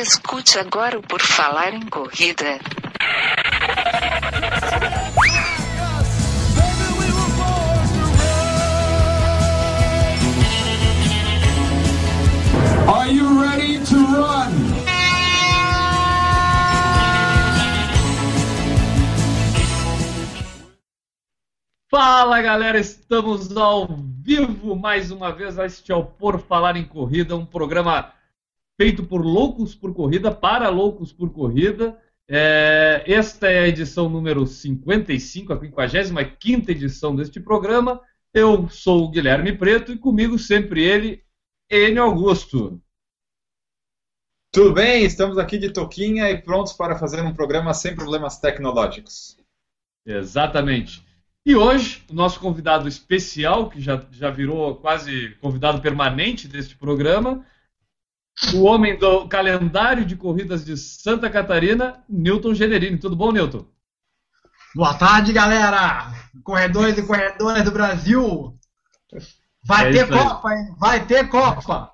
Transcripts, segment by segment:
Escute agora o Por Falar em Corrida. Are you ready to run? Fala galera, estamos ao vivo mais uma vez. Este é o Por Falar em Corrida, um programa feito por loucos por corrida, para loucos por corrida. É, esta é a edição número 55, a 55 edição deste programa. Eu sou o Guilherme Preto e comigo sempre ele, Enio Augusto. Tudo bem, estamos aqui de Toquinha e prontos para fazer um programa sem problemas tecnológicos. Exatamente. E hoje, o nosso convidado especial, que já, já virou quase convidado permanente deste programa, o homem do calendário de corridas de Santa Catarina, Newton Generini. Tudo bom, Newton? Boa tarde, galera! Corredores e corredoras do Brasil! Vai É ter. Copa, hein? Vai ter Copa!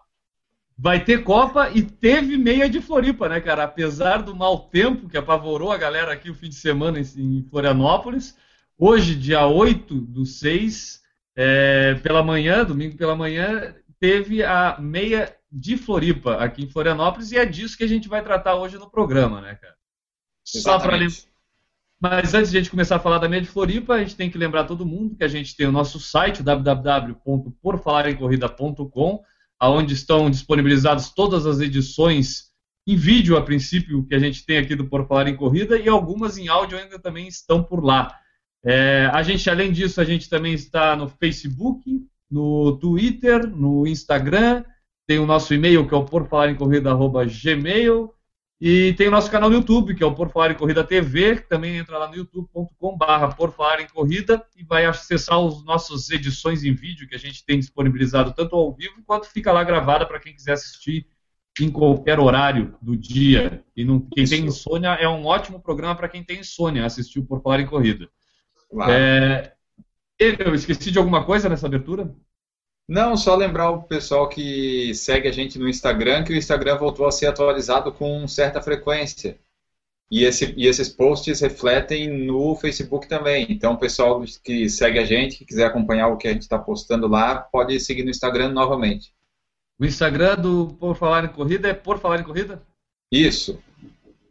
Vai ter Copa e teve meia de Floripa, né, cara? Apesar do mau tempo que apavorou a galera aqui o fim de semana em, em Florianópolis, hoje, dia 8 do 6, é, pela manhã, domingo pela manhã, teve a meia de Floripa aqui em Florianópolis e é disso que a gente vai tratar hoje no programa, né, cara? Só para lembrar. Exatamente. Mas antes de a gente começar a falar da meia de Floripa, a gente tem que lembrar todo mundo que a gente tem o nosso site, www.porfalaremcorrida.com, onde estão disponibilizadas todas as edições em vídeo, a princípio, que a gente tem aqui do Por Falar em Corrida, e algumas em áudio ainda também estão por lá. É, a gente, além disso, a gente também está no Facebook, no Twitter, no Instagram, tem o nosso e-mail, que é o porfalaremcorrida.gmail, e tem o nosso canal no YouTube, que é o Por Falar em Corrida TV, que também entra lá no youtube.com.br Por Falar em Corrida e vai acessar as nossas edições em vídeo que a gente tem disponibilizado tanto ao vivo quanto fica lá gravada para quem quiser assistir em qualquer horário do dia. E não, quem tem Isso. insônia é um ótimo programa para quem tem insônia assistir o Por Falar em Corrida. Claro. É, eu esqueci de alguma coisa nessa abertura? Não, só lembrar o pessoal que segue a gente no Instagram que o Instagram voltou a ser atualizado com certa frequência. E, esse- e esses posts refletem no Facebook também. Então, o pessoal que segue a gente, que quiser acompanhar o que a gente está postando lá, pode seguir no Instagram novamente. O Instagram do Por Falar em Corrida é Por Falar em Corrida? Isso.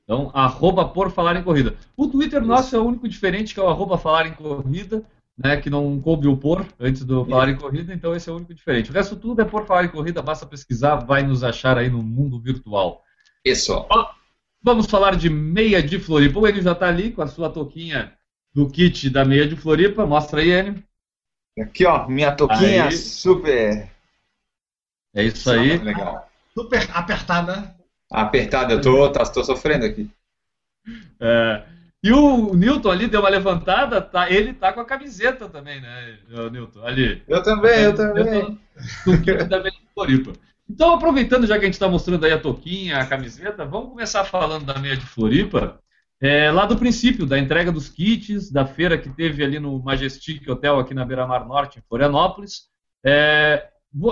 Então, arroba por falar em corrida. O Twitter nosso é o único diferente, que é o arroba falar em corrida, né, que não coube o por antes do falar em corrida, então esse é o único diferente. O resto tudo é por falar em corrida, basta pesquisar, vai nos achar aí no mundo virtual. Isso. Vamos falar de meia de Floripa. O Enio já está ali com a sua touquinha do kit da meia de Floripa. Mostra aí, Enio. Aqui, ó, minha toquinha Aí. super. É isso aí. Legal. Super apertada. Apertada, eu tô, tá, tô sofrendo aqui. É, e o Newton ali deu uma levantada, tá, ele tá com a camiseta também, né, Newton? Ali. Eu também, eu também. Do kit da Meia de Floripa. Então, aproveitando já que a gente está mostrando aí a touquinha, a camiseta, vamos começar falando da meia de Floripa. É, lá do princípio, da entrega dos kits, da feira que teve ali no Majestic Hotel, aqui na Beira Mar Norte, em Florianópolis. É,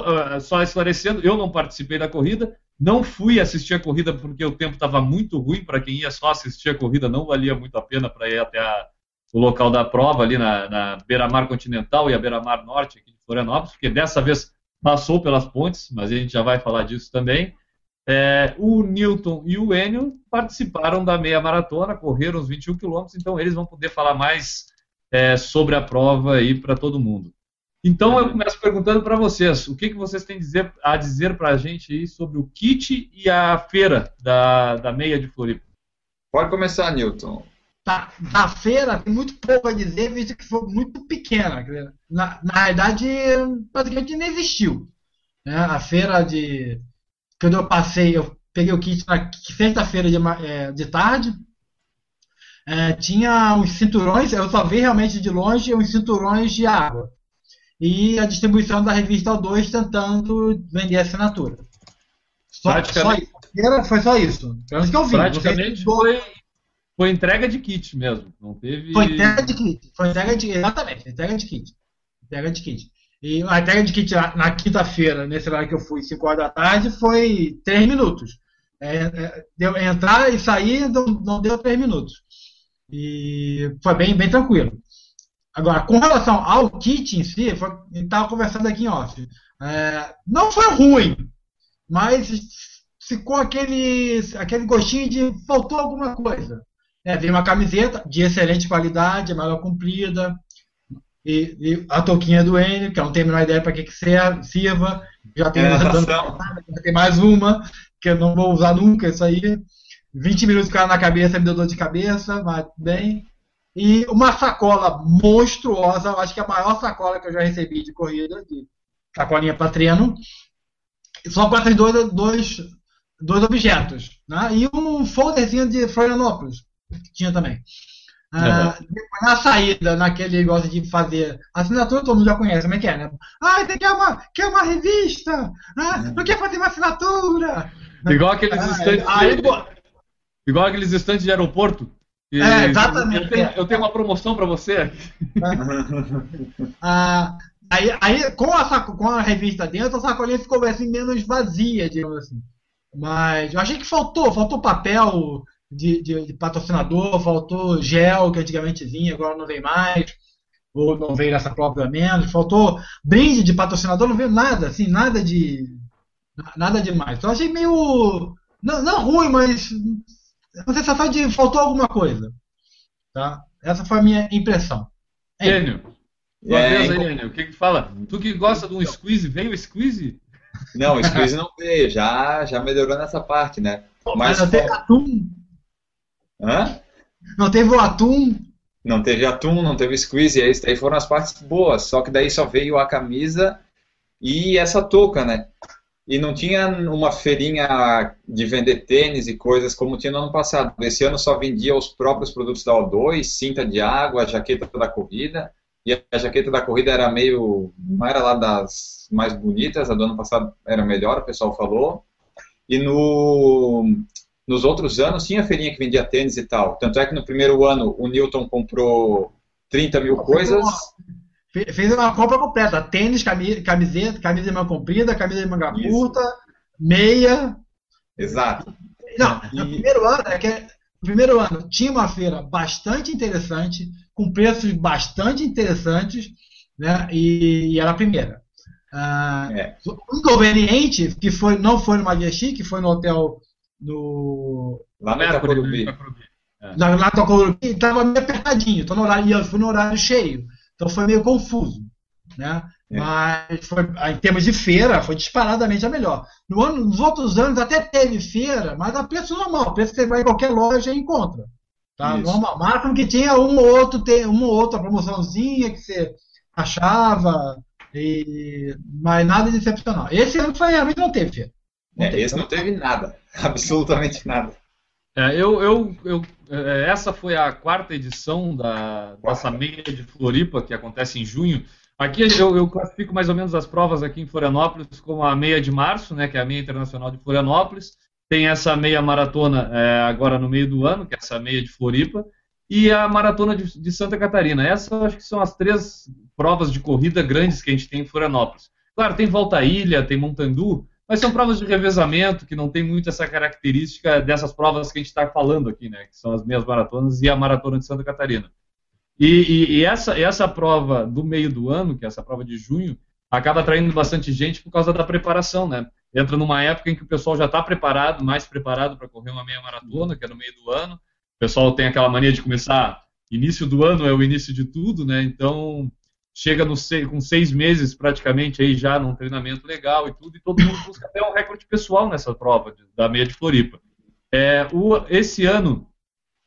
ah, só esclarecendo, eu não participei da corrida, não fui assistir a corrida porque o tempo estava muito ruim para quem ia só assistir a corrida, não valia muito a pena para ir até a- o local da prova ali na, na Beira-Mar Continental e a Beira-Mar Norte aqui de Florianópolis, porque dessa vez passou pelas pontes, mas a gente já vai falar disso também. É, o Newton e o Enio participaram da meia maratona, correram os 21 quilômetros, então eles vão poder falar mais é, sobre a prova aí para todo mundo. Então eu começo perguntando para vocês, o que, que vocês têm dizer- a dizer para a gente aí sobre o kit e a feira da, da meia de Floripa? Pode começar, Newton. Tá, da feira tem muito pouco a dizer, visto que foi muito pequena. Na, na realidade, praticamente não existiu. né? A feira de. Quando eu passei, eu peguei o kit na sexta-feira de, é, de tarde. é, tinha os cinturões, eu só vi realmente de longe os cinturões de água. E a distribuição da revista O2 tentando vender a assinatura. Só, só Praticamente- isso. Feira Foi só isso. Pelo que eu vi. Praticamente foi, foi entrega de kit mesmo, não teve... Foi entrega de kit. Foi entrega de Exatamente, entrega de kit. Entrega de kit. E a entrega de kit na, na quinta-feira, nesse horário que eu fui, 5 horas da tarde, foi 3 minutos. É, é, deu, entrar e sair não, não deu três minutos. E foi bem, bem tranquilo. Agora, com relação ao kit em si, foi, a gente estava conversando aqui em off. É, não foi ruim, mas ficou aquele, aquele gostinho de faltou alguma coisa. É, veio uma camiseta de excelente qualidade, maior comprida, e, e, a touquinha do Enio, que eu não tenho a menor ideia para que, que sirva. Já tem, É, mais, natação. já tem mais uma, que eu não vou usar nunca, isso aí. 20 minutos com ela na cabeça, me deu dor de cabeça, mas bem. E uma sacola monstruosa, eu acho que é a maior sacola que eu já recebi de corrida, de sacolinha para treino. Só com esses dois, dois, dois objetos. Né? E um folderzinho de Florianópolis, que tinha também. Ah, na saída, naquele negócio de fazer assinatura, todo mundo já conhece como é que é, né? Ah, você quer uma, quer uma revista? Ah, não quer fazer uma assinatura? Igual aqueles Ah, estantes. aí, de- Igual aqueles estantes de aeroporto. E- É, exatamente, Eu tenho, eu tenho uma promoção para você. Ah, aí, aí com, a saco, com a revista dentro, a sacolinha ficou assim, menos vazia, digamos assim. Mas eu achei que faltou, faltou papel de, de- de patrocinador, faltou gel que antigamente vinha, agora não vem mais, ou não veio nessa prova pelo menos, faltou brinde de patrocinador, não veio nada, assim, nada de. nada demais. Então eu achei meio. Não, não ruim, mas. Uma sensação de faltou alguma coisa. Tá? Essa foi a minha impressão. É. Enio. Sua É, vez aí, Enio. O que que fala? Tu que gosta de um squeeze, veio o squeeze? Não, o squeeze não veio, já, já melhorou nessa parte, né? Mas Mas não teve atum. Hã? Não teve o atum. Não teve atum, não teve squeeze, e isso daí foram as partes boas, só que daí só veio a camisa e essa touca, né? E não tinha uma feirinha de vender tênis e coisas como tinha no ano passado. Esse ano só vendia os próprios produtos da O2, cinta de água, jaqueta da corrida. E a jaqueta da corrida era meio. não era lá das mais bonitas, a do ano passado era melhor, o pessoal falou. E no, nos outros anos tinha feirinha que vendia tênis e tal. Tanto é que no primeiro ano o Newton comprou 30 mil coisas. Fe- Fez uma compra completa. Tênis, cami- camiseta, camisa de manga comprida, camisa de manga Isso. curta, meia. Exato. Não, no E- primeiro ano, é que no primeiro ano tinha uma feira bastante interessante, com preços bastante interessantes, né? E, e era a primeira. Ah, É. O inconveniente, que foi, não foi no Majestic, que foi no hotel no, Lá no Itacorubi. Itacorubi. na, na Tocorubi, estava meio apertadinho. Tô no horário, eu fui no horário cheio. Então foi meio confuso. Né? É. Mas foi, em termos de feira, foi disparadamente a melhor. No ano, nos outros anos até teve feira, mas a preço normal, preço que você vai em qualquer loja e encontra. Tá? Isso. Normal. Máximo que tinha um ou outro, tem uma ou outra promoçãozinha que você achava, e, mas nada de excepcional. Esse ano foi, realmente não teve feira. Não É, teve. esse não teve nada. Absolutamente nada. É, eu, eu, eu, é, essa foi a quarta edição da, dessa meia de Floripa, que acontece em junho. Aqui eu, eu classifico mais ou menos as provas aqui em Florianópolis como a meia de março, né, que é a meia internacional de Florianópolis. Tem essa meia maratona é, agora no meio do ano, que é essa meia de Floripa. E a maratona de, de Santa Catarina. Essas acho que são as três provas de corrida grandes que a gente tem em Florianópolis. Claro, tem Volta à Ilha, tem Montandu, mas são provas de revezamento que não tem muito essa característica dessas provas que a gente está falando aqui, né? Que são as meias maratonas e a maratona de Santa Catarina. E, e- e essa, essa prova do meio do ano, que é essa prova de junho, acaba atraindo bastante gente por causa da preparação, né? Entra numa época em que o pessoal já está preparado, mais preparado para correr uma meia maratona, que é no meio do ano. O pessoal tem aquela mania de começar. Início do ano é o início de tudo, né? Então chega no com seis meses praticamente aí já num treinamento legal e tudo, e todo mundo busca até um recorde pessoal nessa prova de- da meia de Floripa. É, o- esse ano,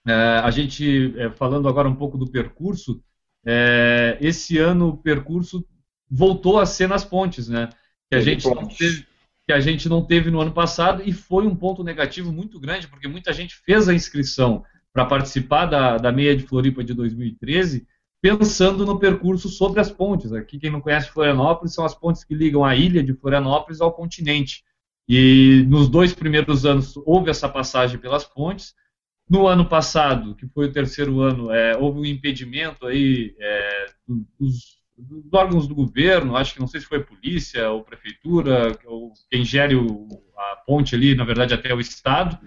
é, a gente, é, falando agora um pouco do percurso, é, esse ano o percurso voltou a ser nas pontes, né? Que a, gente não teve, que a gente não teve no ano passado e foi um ponto negativo muito grande, porque muita gente fez a inscrição para participar da, da meia de Floripa de 2013 pensando no percurso sobre as pontes. Aqui, quem não conhece Florianópolis, são as pontes que ligam a ilha de Florianópolis ao continente. E nos dois primeiros anos houve essa passagem pelas pontes. No ano passado, que foi o terceiro ano, é, houve um impedimento aí é, dos, dos órgãos do governo, acho que não sei se foi polícia ou prefeitura, ou quem gere o- a ponte ali, na verdade até o estado,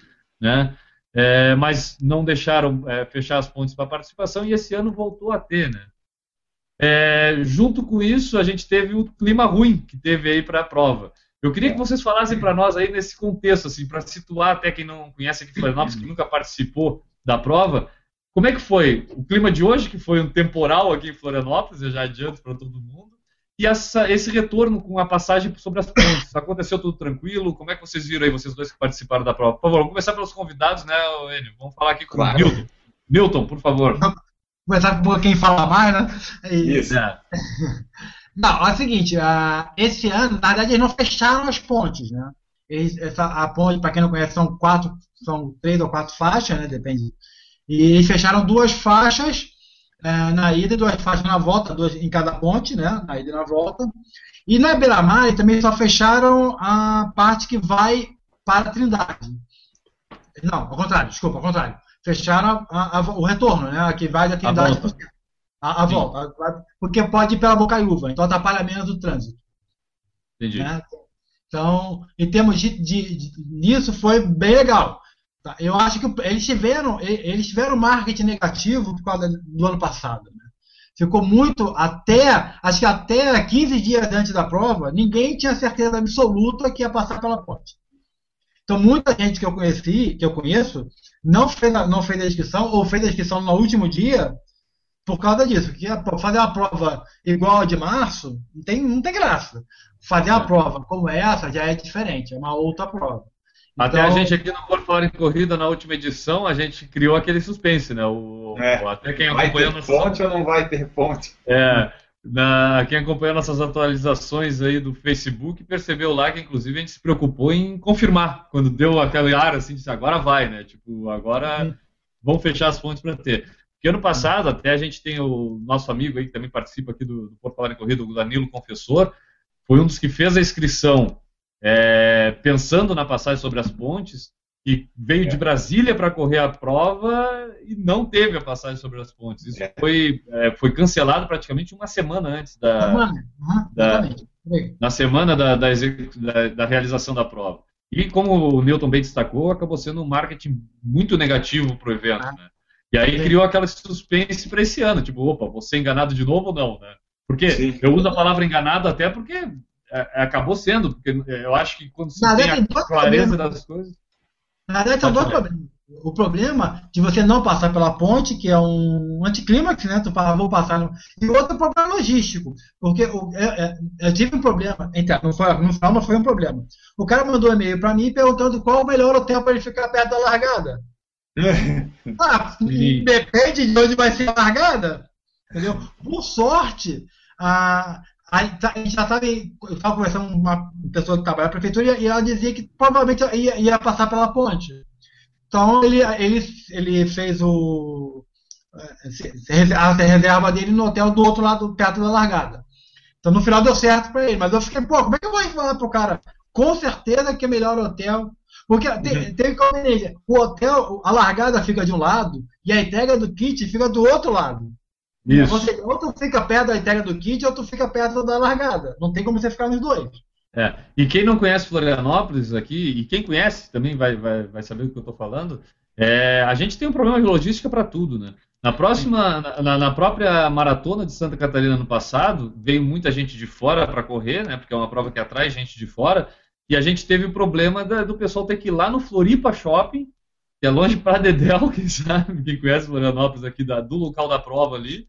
né? É, mas não deixaram é, fechar as pontes para participação e esse ano voltou a ter, né? É, junto com isso, a gente teve o clima ruim que teve aí para a prova. Eu queria que vocês falassem para nós aí nesse contexto, assim, para situar até quem não conhece aqui Florianópolis, que nunca participou da prova, como é que foi o clima de hoje, que foi um temporal aqui em Florianópolis, eu já adianto para todo mundo, e essa, esse retorno com a passagem sobre as pontes? Aconteceu tudo tranquilo? Como é que vocês viram aí, vocês dois que participaram da prova? Por favor, vamos começar pelos convidados, né, Enio? Vamos falar aqui com claro. o Milton. Milton, por favor. Vamos começar por quem fala mais, né? E... Isso. É. Não, é o seguinte, uh, esse ano, na verdade, eles não fecharam as pontes, né? Eles, essa, a ponte, para quem não conhece, são quatro, são três ou quatro faixas, né? Depende. E eles fecharam duas faixas é, na ida duas faixas na volta, duas em cada ponte, né? Na ida e na volta. E na Beira-Mar também só fecharam a parte que vai para a Trindade. Não, ao contrário, desculpa, ao contrário. Fecharam a, a, o retorno, né? Que vai da Trindade a, a volta. Porque pode ir pela Bocaiúva, então atrapalha menos o trânsito. Entendi. Né? Então, em termos de, de, de, nisso, foi bem legal. Tá? Eu acho que eles tiveram, eles tiveram marketing negativo por causa do ano passado. Né? Ficou muito até, acho que até 15 dias antes da prova, ninguém tinha certeza absoluta que ia passar pela ponte. Então muita gente que eu conheci, que eu conheço, não fez, não fez a inscrição ou fez a inscrição no último dia por causa disso. Porque fazer uma prova igual a de março não tem, não tem graça. Fazer uma é. prova como essa já é diferente, é uma outra prova. Até a então- gente aqui no Por Fora em Corrida, na última edição, a gente criou aquele suspense, né? O, é, o até quem vai ter nossas... ponte ou não vai ter ponte? É, na, quem acompanhou nossas atualizações aí do Facebook percebeu lá que, inclusive, a gente se preocupou em confirmar. Quando deu aquele ar, assim, disse, agora vai, né? Tipo, agora uhum. vão fechar as pontes para ter. Porque ano passado, até a gente tem o nosso amigo aí, que também participa aqui do, do Por Falar em Corrida, o Danilo Confessor, foi um dos que fez a inscrição é, pensando na passagem sobre as pontes, que veio é. de Brasília para correr a prova e não teve a passagem sobre as pontes. Isso é. foi, é, foi cancelado praticamente uma semana antes da, uhum. da na semana da, da, da, realização da prova. E como o Newton bem destacou, acabou sendo um marketing muito negativo para o evento. Ah. Né? E aí criou aquela suspense para esse ano, tipo, opa, vou ser enganado de novo ou não, né? Porque Sim. eu uso a palavra enganado até porque acabou sendo, porque é, eu acho que quando você tem a clareza das coisas. Na verdade, são dois problemas. O problema de você não passar pela ponte, que é um anticlímax, né? Tu fala, vou passar. No... E outro problema logístico. Porque eu, eu, eu tive um problema. Então, no final não foi um problema. O cara mandou um e-mail para mim perguntando qual o melhor hotel para ele ficar perto da largada. ah, depende de onde vai ser a largada. Entendeu? Por sorte, a, a gente já sabe, eu estava conversando com uma pessoa que trabalha na prefeitura e ela dizia que provavelmente ia, ia passar pela ponte. Então ele, ele, ele fez o, a reserva dele no hotel do outro lado, perto da largada. Então no final deu certo para ele, mas eu fiquei, pô, como é que eu vou falar pro cara? Com certeza que é melhor hotel. Porque uhum. tem, tem que o hotel, a largada fica de um lado e a entrega do kit fica do outro lado. Isso. Você, ou tu fica perto da entrega do kit ou tu fica perto da largada. Não tem como você ficar nos dois. É. E quem não conhece Florianópolis aqui, e quem conhece também vai, vai, vai saber do que eu estou falando, é, a gente tem um problema de logística para tudo, né? Na próxima, na, na, própria maratona de Santa Catarina no passado, veio muita gente de fora para correr, né? Porque é uma prova que atrai gente de fora. E a gente teve o problema da, do pessoal ter que ir lá no Floripa Shopping, que é longe para Dedel, quem sabe, quem conhece Florianópolis aqui, da, do local da prova ali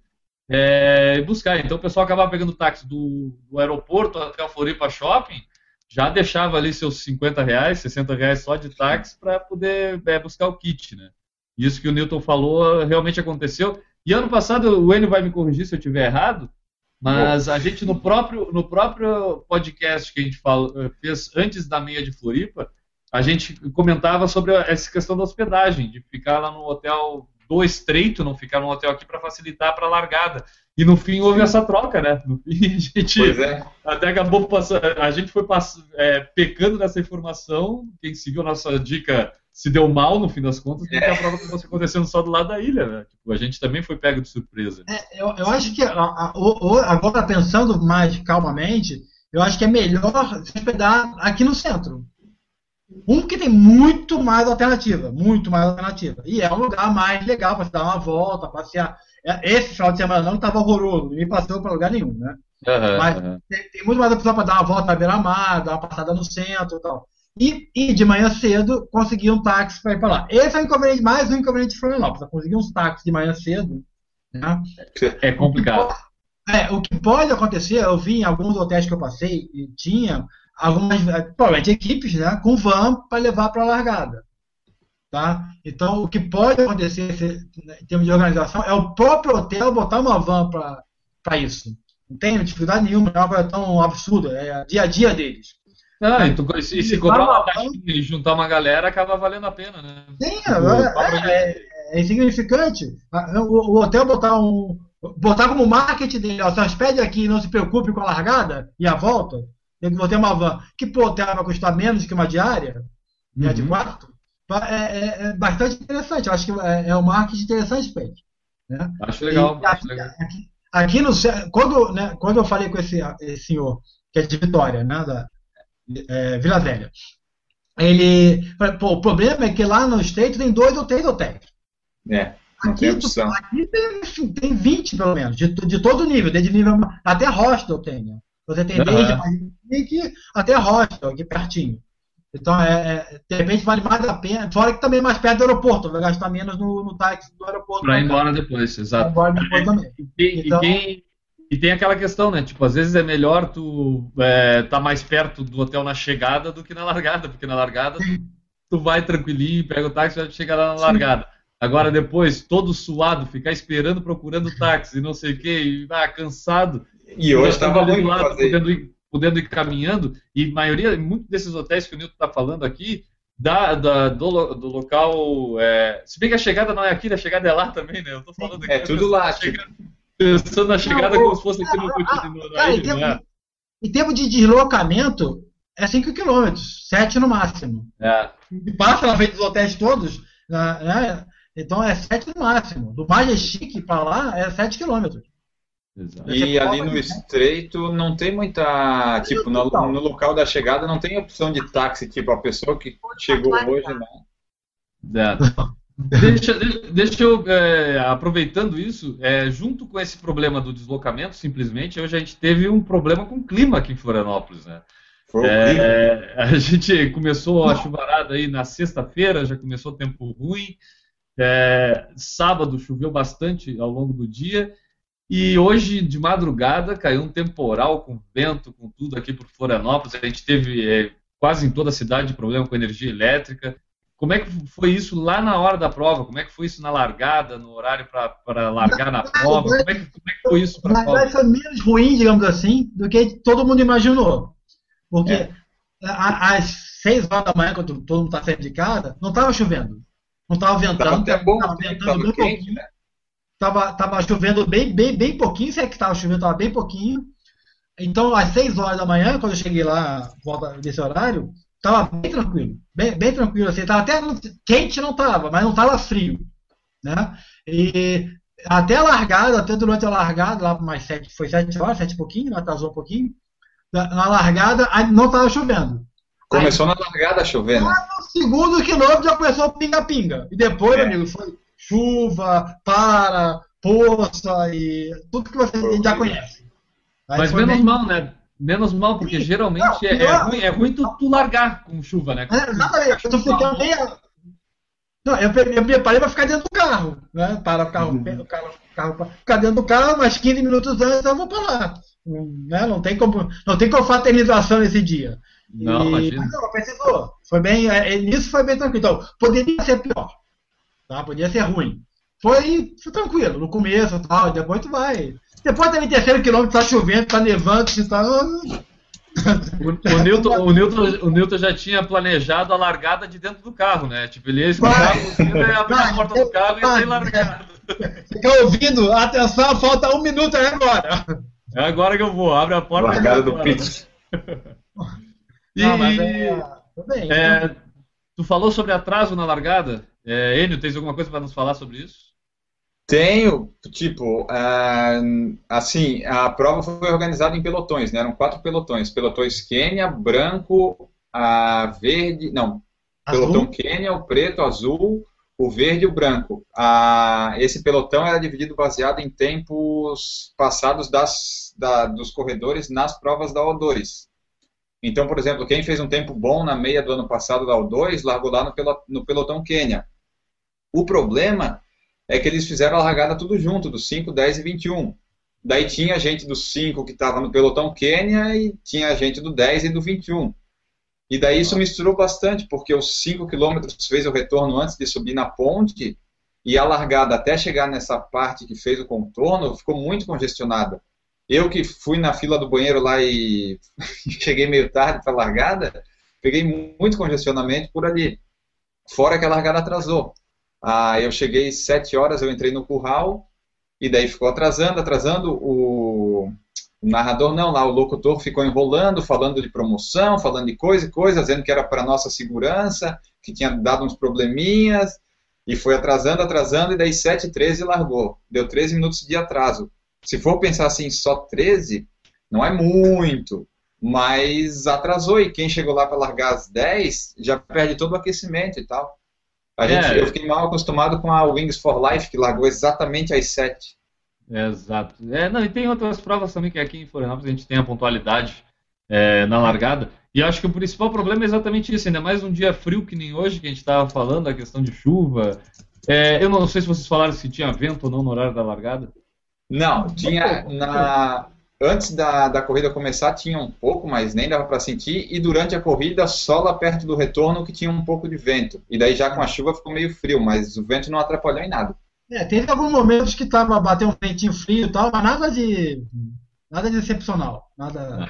é, buscar. Então o pessoal acabava pegando táxi do, do, aeroporto até o Floripa Shopping, já deixava ali seus 50 reais, 60 reais só de táxi para poder é, buscar o kit, né? Isso que o Newton falou realmente aconteceu. E ano passado, o Enio vai me corrigir se eu estiver errado, mas a gente no próprio, no próprio podcast que a gente falou, fez antes da meia de Floripa, a gente comentava sobre essa questão da hospedagem, de ficar lá no hotel do estreito, não ficar no hotel aqui para facilitar para a largada. E no fim houve essa troca, né? No fim a gente é. até acabou passando, a gente foi pass, é, pecando nessa informação. Quem seguiu a nossa dica se deu mal no fim das contas, porque é. a prova estava acontecendo só do lado da ilha, né? Tipo, a gente também foi pego de surpresa. É, eu, eu acho que a, a, a, agora pensando mais calmamente, eu acho que é melhor se hospedar aqui no centro. Um que tem muito mais alternativa, muito mais alternativa. E é um lugar mais legal para se dar uma volta, passear. É, esse final de semana não estava horroroso, nem passou para lugar nenhum, né? Aham, Mas aham. tem, tem muito mais opção para dar uma volta na beira-mar, dar uma passada no centro e tal. E, e de manhã cedo conseguir um táxi para ir para lá. Esse é o inconveniente, mais um inconveniente de Florianópolis, é conseguir uns táxis de manhã cedo. Né? É complicado. É, o que pode acontecer, eu vi em alguns hotéis que eu passei e tinha algumas, eh, provavelmente equipes, né, com van para levar para a largada. Tá? Então, o que pode acontecer se- em termos de organização é o próprio hotel botar uma van para isso. Não tem dificuldade nenhuma, não é uma coisa tão absurda, é dia a dia deles. Ah, e, tu, e se, se cobrar uma taxinha e juntar uma galera, acaba valendo a pena, né? Sim, é, é, é insignificante. Ah, O, o hotel botar um. Botar como marketing dele, ó, se hospede aqui e não se preocupe com a largada e a volta, tem que botar uma van, que hotel vai custar menos que uma diária, né, de Uhum. quarto, é, é- é bastante interessante. Eu acho que é, é um marketing interessante, Pedro. Né? Acho legal, E acho aqui, legal. aqui- aqui no quando, né, quando eu falei com esse, esse senhor, que é de Vitória, né, da é, Vila Velha, ele. Pô, o problema é que lá no Estreito tem dois ou três hotéis. É, não tem Aqui, tu- opção. aqui tem, enfim, tem 20 pelo menos, de, de todo nível, desde nível. Até hostel tem, né? Você tem desde chique até hostel, aqui pertinho. Então, é, é, de repente vale mais a pena. Fora que também é mais perto do aeroporto, vai gastar menos no, no táxi do aeroporto. Pra ir embora depois, Vai exato. embora depois também. E tem, Então- e, e tem aquela questão, né? Tipo, às vezes é melhor tu é, tá mais perto do hotel na chegada do que na largada, porque na largada tu, tu vai tranquilinho, pega o táxi e já chega lá na Sim. largada. Agora depois, todo suado, ficar esperando, procurando táxi, e não sei o que, e ah, cansado. E hoje estava ali ruim do lado, podendo ir, podendo ir caminhando, e maioria, muitos desses hotéis que o Nilton está falando aqui, da, da- do, do local. é, se bem que a chegada não é aqui, a chegada é lá também, né? Eu tô falando aqui. É tudo lá, pensando na tipo. chegada- Pensando na chegada Não, como se fosse aqui no Cara, Continente. em termos, em termos de deslocamento, é 5 km, 7 no máximo. É, E passa na frente dos hotéis todos, né? né? Então é 7 no máximo. Do Majestic para lá é 7 km. Exato. E ali no estreito não tem muita. Tipo, no, no local da chegada não tem opção de táxi, tipo, a pessoa que chegou hoje, não. É. Deixa, de- deixa eu, é, aproveitando isso, é, junto com esse problema do deslocamento, simplesmente, hoje a gente teve um problema com o clima aqui em Florianópolis, né? É, a gente começou a chuvarada aí na sexta-feira, já começou tempo ruim. É, sábado choveu bastante ao longo do dia. E hoje, de madrugada, caiu um temporal com vento, com tudo aqui por Florianópolis. A gente teve é, quase em toda a cidade problema com energia elétrica. Como é que foi isso lá na hora da prova? Como é que foi isso na largada, no horário para largar na prova? Como é que, como é que foi isso para a prova? ser menos ruim, digamos assim, do que todo mundo imaginou. Porque É. a- às 6 horas da manhã, quando todo mundo está saindo de casa, não estava chovendo. Não estava Tava ventando. até bom, Estava tempo ventando tava bem quente, pouquinho. né? Tava, tava chovendo bem, bem, bem pouquinho, se é que estava chovendo, estava bem pouquinho. Então, às 6 horas da manhã, quando eu cheguei lá, volta desse horário, estava bem tranquilo. Bem, bem tranquilo, assim. Tava até quente não estava, mas não estava frio. Né? E até a largada, até durante a largada, lá mais 7, foi 7 horas, 7 e pouquinho, atrasou um pouquinho. Na, largada, aí não estava chovendo. Começou na largada chovendo. No segundo quilômetro já começou pinga-pinga. E depois, É. amigo, foi chuva, para, poça e tudo que você já conhece. Aí Mas menos mal, né? Menos mal, porque Sim. geralmente Não, é, é ruim, é ruim tu, tu largar com chuva, né? É, exatamente, ficando meio. Não, eu, eu me preparei para ficar dentro do carro, né? Para o carro, o carro, o carro ficar dentro do carro, mas 15 minutos antes eu vou para lá. Hum, Né? Não tem como, não tem confraternização esse dia. Não, E- imagina. Mas não, precisou. Foi bem, é, é, nisso foi bem tranquilo. Então, poderia ser pior, tá? Poderia ser ruim. Foi, foi tranquilo, no começo e tal, depois tu vai. Depois também terceiro quilômetro tá chovendo, tá nevando, tá. O, o, Newton, o, Newton, o Newton já tinha planejado a largada de dentro do carro, né? Tipo, ele ia escutar a abrir a porta do carro e ia sair largado. Fica ouvindo, atenção, falta um minuto aí agora. É agora que eu vou, abre a porta. Largada e do embora. pit. E, Não, mas é. Bem. é, tu falou sobre atraso na largada. É, Enio, tens alguma coisa para nos falar sobre isso? Tenho, tipo, ah, assim, a prova foi organizada em pelotões, né? Eram quatro pelotões. Pelotões Quênia, branco, a verde, não, pelotão Quênia, o preto, o azul, o verde e o branco. A, esse pelotão era dividido baseado em tempos passados das, da, dos corredores nas provas da O2. Então, por exemplo, quem fez um tempo bom na meia do ano passado da O2 largou lá no, no pelotão Quênia. O problema é que eles fizeram a largada tudo junto, dos 5, 10 e 21. Daí tinha gente dos 5 que estava no pelotão Quênia e tinha gente do 10 e do 21. E daí isso misturou bastante, porque os 5 quilômetros fez o retorno antes de subir na ponte e a largada até chegar nessa parte que fez o contorno ficou muito congestionada. Eu que fui na fila do banheiro lá e cheguei meio tarde para a largada, peguei muito congestionamento por ali. Fora que a largada atrasou. Ah, eu cheguei sete horas, eu entrei no curral e daí ficou atrasando, atrasando. O, narrador não, lá o locutor ficou enrolando, falando de promoção, falando de coisa e coisa, dizendo que era para nossa segurança, que tinha dado uns probleminhas e foi atrasando, atrasando e daí 7h13 largou. Deu 13 minutos de atraso. Se for pensar assim, só 13, não é muito, mas atrasou e quem chegou lá para largar às 10 já perde todo o aquecimento e tal. A é. gente, eu fiquei mal acostumado com a Wings for Life, que largou exatamente às 7. exato. É, não, e tem outras provas também que aqui em Florianópolis a gente tem a pontualidade é, na largada. E acho que o principal problema é exatamente isso, ainda mais um dia frio que nem hoje, que a gente estava falando, a questão de chuva. É, eu não sei se vocês falaram se tinha vento ou não no horário da largada. Não, tinha na antes da, da corrida começar tinha um pouco, mas nem dava para sentir, e durante a corrida só lá perto do retorno que tinha um pouco de vento. E daí já com a chuva ficou meio frio, mas o vento não atrapalhou em nada. É, teve alguns momentos que tava batendo um ventinho frio e tal, mas nada de nada de excepcional, nada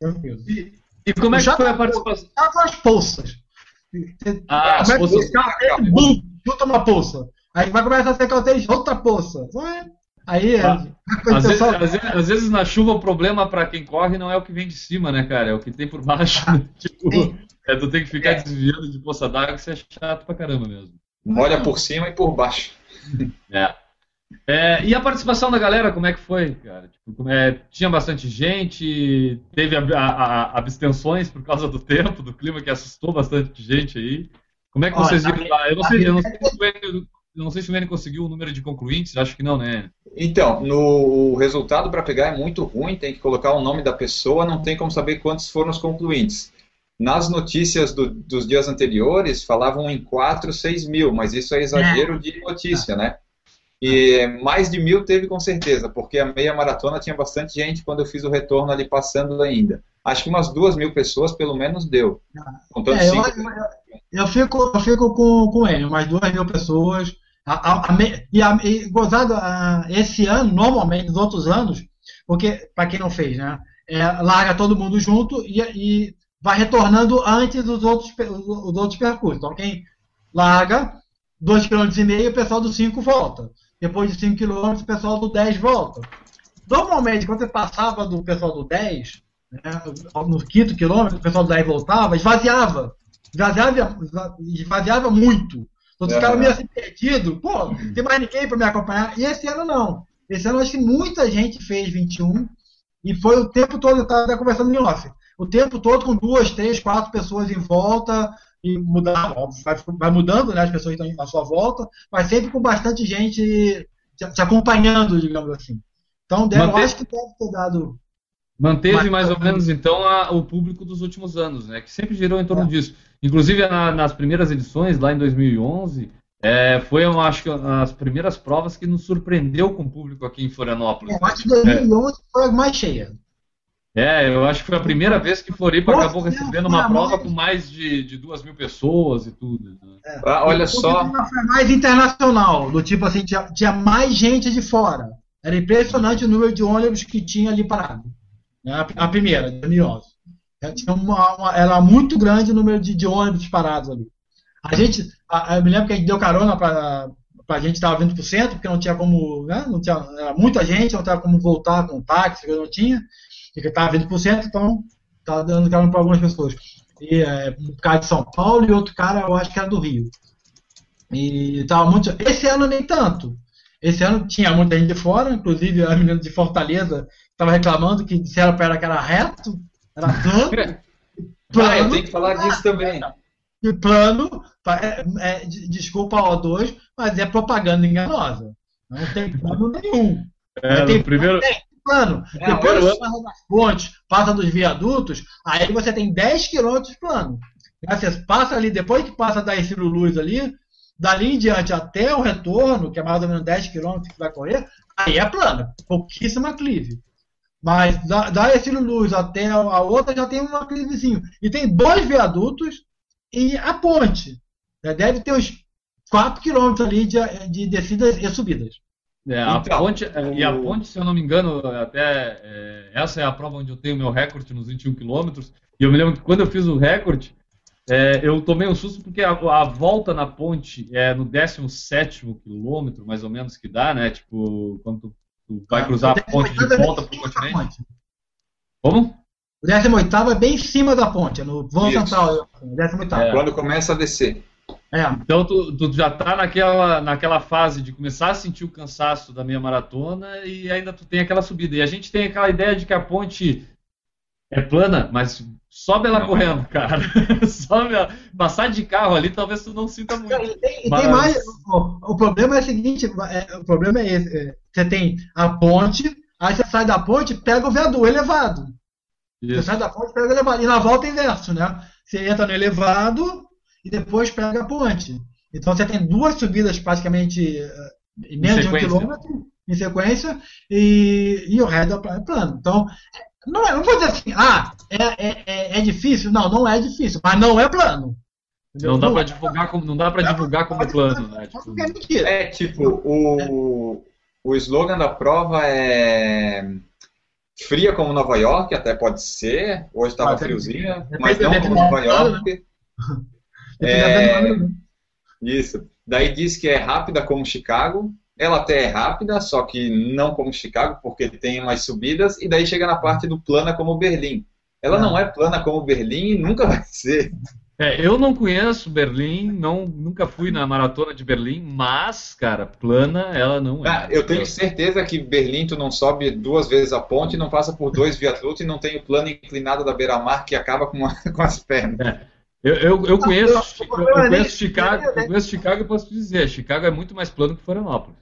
tranquilo. E, e como é que foi a participação? Com as poças. Ah, as poças. Junta uma poça. Aí vai começar a secar o outra poça. Aí, ah, às, vezes, às, vezes, às, vezes, na chuva o problema para quem corre não é o que vem de cima, né, cara? É o que tem por baixo. Né? tipo, é, tu tem que ficar é. desviando de poça d'água, que isso é chato pra caramba mesmo. Olha por cima e por baixo. É. é. e a participação da galera, como é que foi, cara? Tipo, é, tinha bastante gente, teve a, a, a, abstenções por causa do tempo, do clima, que assustou bastante gente aí. Como é que vocês viram lá? Eu não sei, eu não sei não sei se o Manning conseguiu o número de concluintes, acho que não, né? Então, no o resultado para pegar é muito ruim, tem que colocar o nome da pessoa, não tem como saber quantos foram os concluintes. Nas notícias do, dos dias anteriores, falavam em 4, 6 mil, mas isso é exagero de notícia, né? E mais de mil teve com certeza, porque a meia maratona tinha bastante gente quando eu fiz o retorno ali passando ainda. Acho que umas duas mil pessoas pelo menos deu. Contando é, cinco... eu, eu, fico, eu fico com, com ele, umas duas mil pessoas. A, a, a, e, gozado, esse ano, normalmente, nos outros anos, porque, para quem não fez, né? É, larga todo mundo junto e, e vai retornando antes dos outros, os outros percursos. Então, quem larga 2,5 km, o pessoal do 5 volta. Depois de 5 km, o pessoal do 10 volta. Normalmente, quando você passava do pessoal do 10, né, no quinto quilômetro, o pessoal do 10 voltava, esvaziava. Esvaziava, esvaziava muito. Outros caras meio assim perdido, pô, não tem mais ninguém para me acompanhar. E esse ano não. Esse ano acho que muita gente fez 21 e foi o tempo todo, eu estava conversando em off, o tempo todo com duas, três, quatro pessoas em volta e mudar, vai, vai mudando, né, as pessoas estão à sua volta, mas sempre com bastante gente te, acompanhando, digamos assim. Então, deve, eu acho que deve ter dado Manteve mais ou menos então a, o público dos últimos anos, né? Que sempre girou em torno é. disso. Inclusive na, nas primeiras edições, lá em 2011, é, foi, eu acho que, as primeiras provas que nos surpreendeu com o público aqui em Florianópolis. É, eu acho que 2011 é. foi a mais cheia. É, eu acho que foi a primeira vez que Floripa Nossa, acabou recebendo uma prova com mais de, de duas mil pessoas e tudo. Né? É. Ah, olha só. Foi mais internacional, do tipo assim, tinha, tinha mais gente de fora. Era impressionante o número de ônibus que tinha ali parado. Né? A, a primeira, 2011. É, tinha uma, uma, era muito grande o número de, de ônibus parados ali. A gente, a, eu me lembro que a gente deu carona para a gente estava vindo para o centro, porque não tinha como, né, não tinha, era muita gente, não tinha como voltar com táxi, não tinha, e que estava vindo para o centro, então estava dando carona para algumas pessoas. E é, um cara de São Paulo e outro cara, eu acho que era do Rio. E estava muito. Esse ano nem tanto. Esse ano tinha muita gente de fora, inclusive a menina de Fortaleza estava reclamando que disseram para ela que era reto, era plano. Ah, eu tenho que falar disso também. E plano, é, é, desculpa o O2, mas é propaganda enganosa. Não tem plano nenhum. É, tem primeiro... plano. É, Depois você passa das pontes, passa dos viadutos, aí você tem 10 km de plano. Você passa ali, depois que passa da Ercílio Luz ali, dali em diante até o retorno, que é mais ou menos 10 km que vai correr, aí é plano. Pouquíssima clive. Mas da, da Ercílio Luz até a outra já tem uma clivezinho. E tem dois viadutos e a ponte. Deve ter uns 4 km ali de, de descidas e subidas. É, a então, ponte, o... E a ponte, se eu não me engano, até é, essa é a prova onde eu tenho meu recorde nos 21 km. E eu me lembro que quando eu fiz o recorde, é, eu tomei um susto porque a, a, volta na ponte é no 17 quilômetro, mais ou menos, que dá, né? Tipo, quando tu vai ah, cruzar a ponte de volta para o continente. Como? O 18 é bem em cima da ponte, é no vão central. 18. É. Quando começa a descer. É. Então tu, tu já está naquela, naquela fase de começar a sentir o cansaço da meia maratona e ainda tu tem aquela subida. E a gente tem aquela ideia de que a ponte é plana, mas sobe ela não. correndo, cara. sobe ela. Passar de carro ali talvez tu não sinta muito. E tem, mas... tem mais. O, o, problema é o seguinte: é, o problema é esse. É, você tem a ponte, aí você sai da ponte pega o viaduto elevado. Isso. Você sai da ponte pega o elevado. E na volta é inverso, né? Você entra no elevado, e depois pega a ponte. Então você tem duas subidas praticamente eh, em menos de um quilômetro em sequência e, e o resto é plano. Então, não, é, não vou dizer assim, ah, é, é, é, é difícil. Não, não é difícil, mas não é plano. Não dá para divulgar como não dá para divulgar como plano, né? Tipo... É tipo o o slogan da prova é fria como Nova York, até pode ser. Hoje estava friozinha, mas não como Nova né? York. É, isso. Daí diz que é rápida como Chicago. Ela até é rápida, só que não como Chicago, porque tem umas subidas. E daí chega na parte do plana como Berlim. Ela não, não é plana como Berlim e nunca vai ser. É, eu não conheço Berlim, não, nunca fui na maratona de Berlim, mas, cara, plana ela não é. Ah, eu tenho certeza que Berlim tu não sobe duas vezes a ponte, não passa por dois viadutos e não tem o plano inclinado da beira-mar que acaba com, com as pernas. É. Eu, eu, eu conheço, eu, conheço Chicago, eu conheço Chicago e posso te dizer, Chicago é muito mais plano que Florianópolis.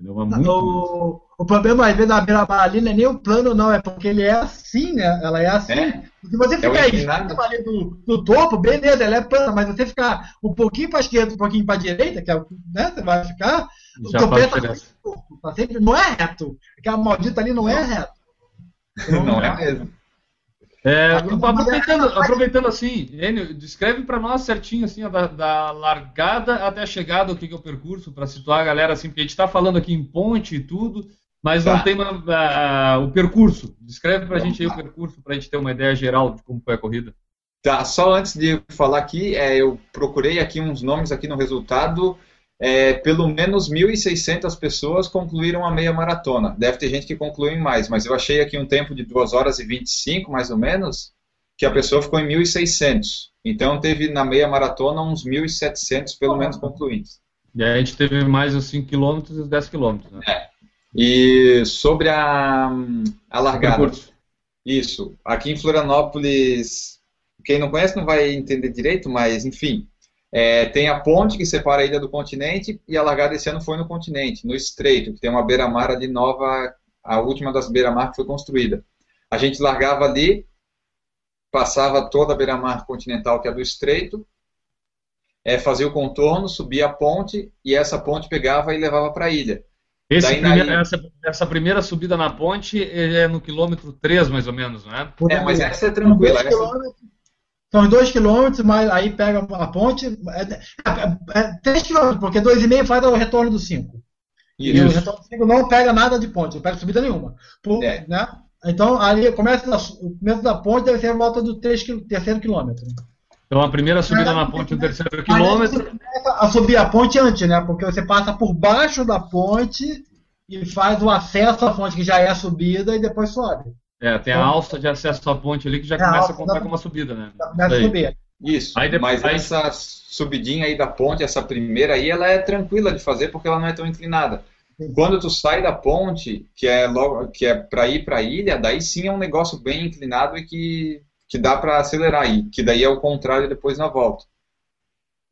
É muito o, o problema às vezes da beira-mar ali não é nem o plano, não, é porque ele é assim, né? Ela é assim. É. Se você ficar é aí ali do, do topo, beleza, ela é plana, mas você ficar um pouquinho para a esquerda, um pouquinho para a direita, que é, né, você vai ficar. Já o pé tá sempre, tá sempre, não é reto. Aquela maldita ali não é reto. Então, não é mesmo. É, aproveitando, aproveitando assim, Enio, descreve para nós certinho assim, da, da, largada até a chegada, o que, que é o percurso, para situar a galera assim, porque a gente está falando aqui em ponte e tudo, mas tá. não tem uma, uh, o percurso. Descreve para a gente aí o percurso, para a gente ter uma ideia geral de como foi a corrida. Tá, só antes de falar aqui, é, eu procurei aqui uns nomes aqui no resultado é, pelo menos 1.600 pessoas concluíram a meia maratona. Deve ter gente que concluiu mais, mas eu achei aqui um tempo de 2 horas e 25, mais ou menos, que a pessoa ficou em 1.600. Então teve na meia maratona uns 1.700 pelo menos concluintes. E aí a gente teve mais os 5 km e os 10 km. Né? É. E sobre a, a largada. Isso. Aqui em Florianópolis, quem não conhece não vai entender direito, mas enfim, é, tem a ponte que separa a ilha do continente e a largada esse ano foi no continente, no Estreito, que tem uma beira-mar ali nova, a última das beira-mar que foi construída. A gente largava ali, passava toda a beira-mar continental, que é do Estreito, é, fazia o contorno, subia a ponte e essa ponte pegava e levava para a ilha. Primeira, essa, essa, primeira subida na ponte é no quilômetro 3, mais ou menos, não é? É, mas essa é tranquila. São dois quilômetros, mas aí pega a ponte. É, é, é três quilômetros, porque dois e meio faz o retorno do cinco. Isso. E o retorno do cinco não pega nada de ponte, não pega subida nenhuma. Por, é. né? Então, ali começa da, o começo da ponte deve ser a volta do três, terceiro quilômetro. Então, a primeira subida é, na ponte no terceiro quilômetro. A subir a ponte antes, né? Porque você passa por baixo da ponte e faz o acesso à ponte que já é a subida e depois sobe. É, tem a então, alça de acesso à ponte ali que já é começa a contar com uma subida, né? Começa a subir. Isso, aí depois, mas aí... essa subidinha aí da ponte, essa primeira aí, ela é tranquila de fazer porque ela não é tão inclinada. Quando tu sai da ponte, que é logo que é para ir para a ilha, daí sim é um negócio bem inclinado e que que dá para acelerar aí, que daí é o contrário depois na volta.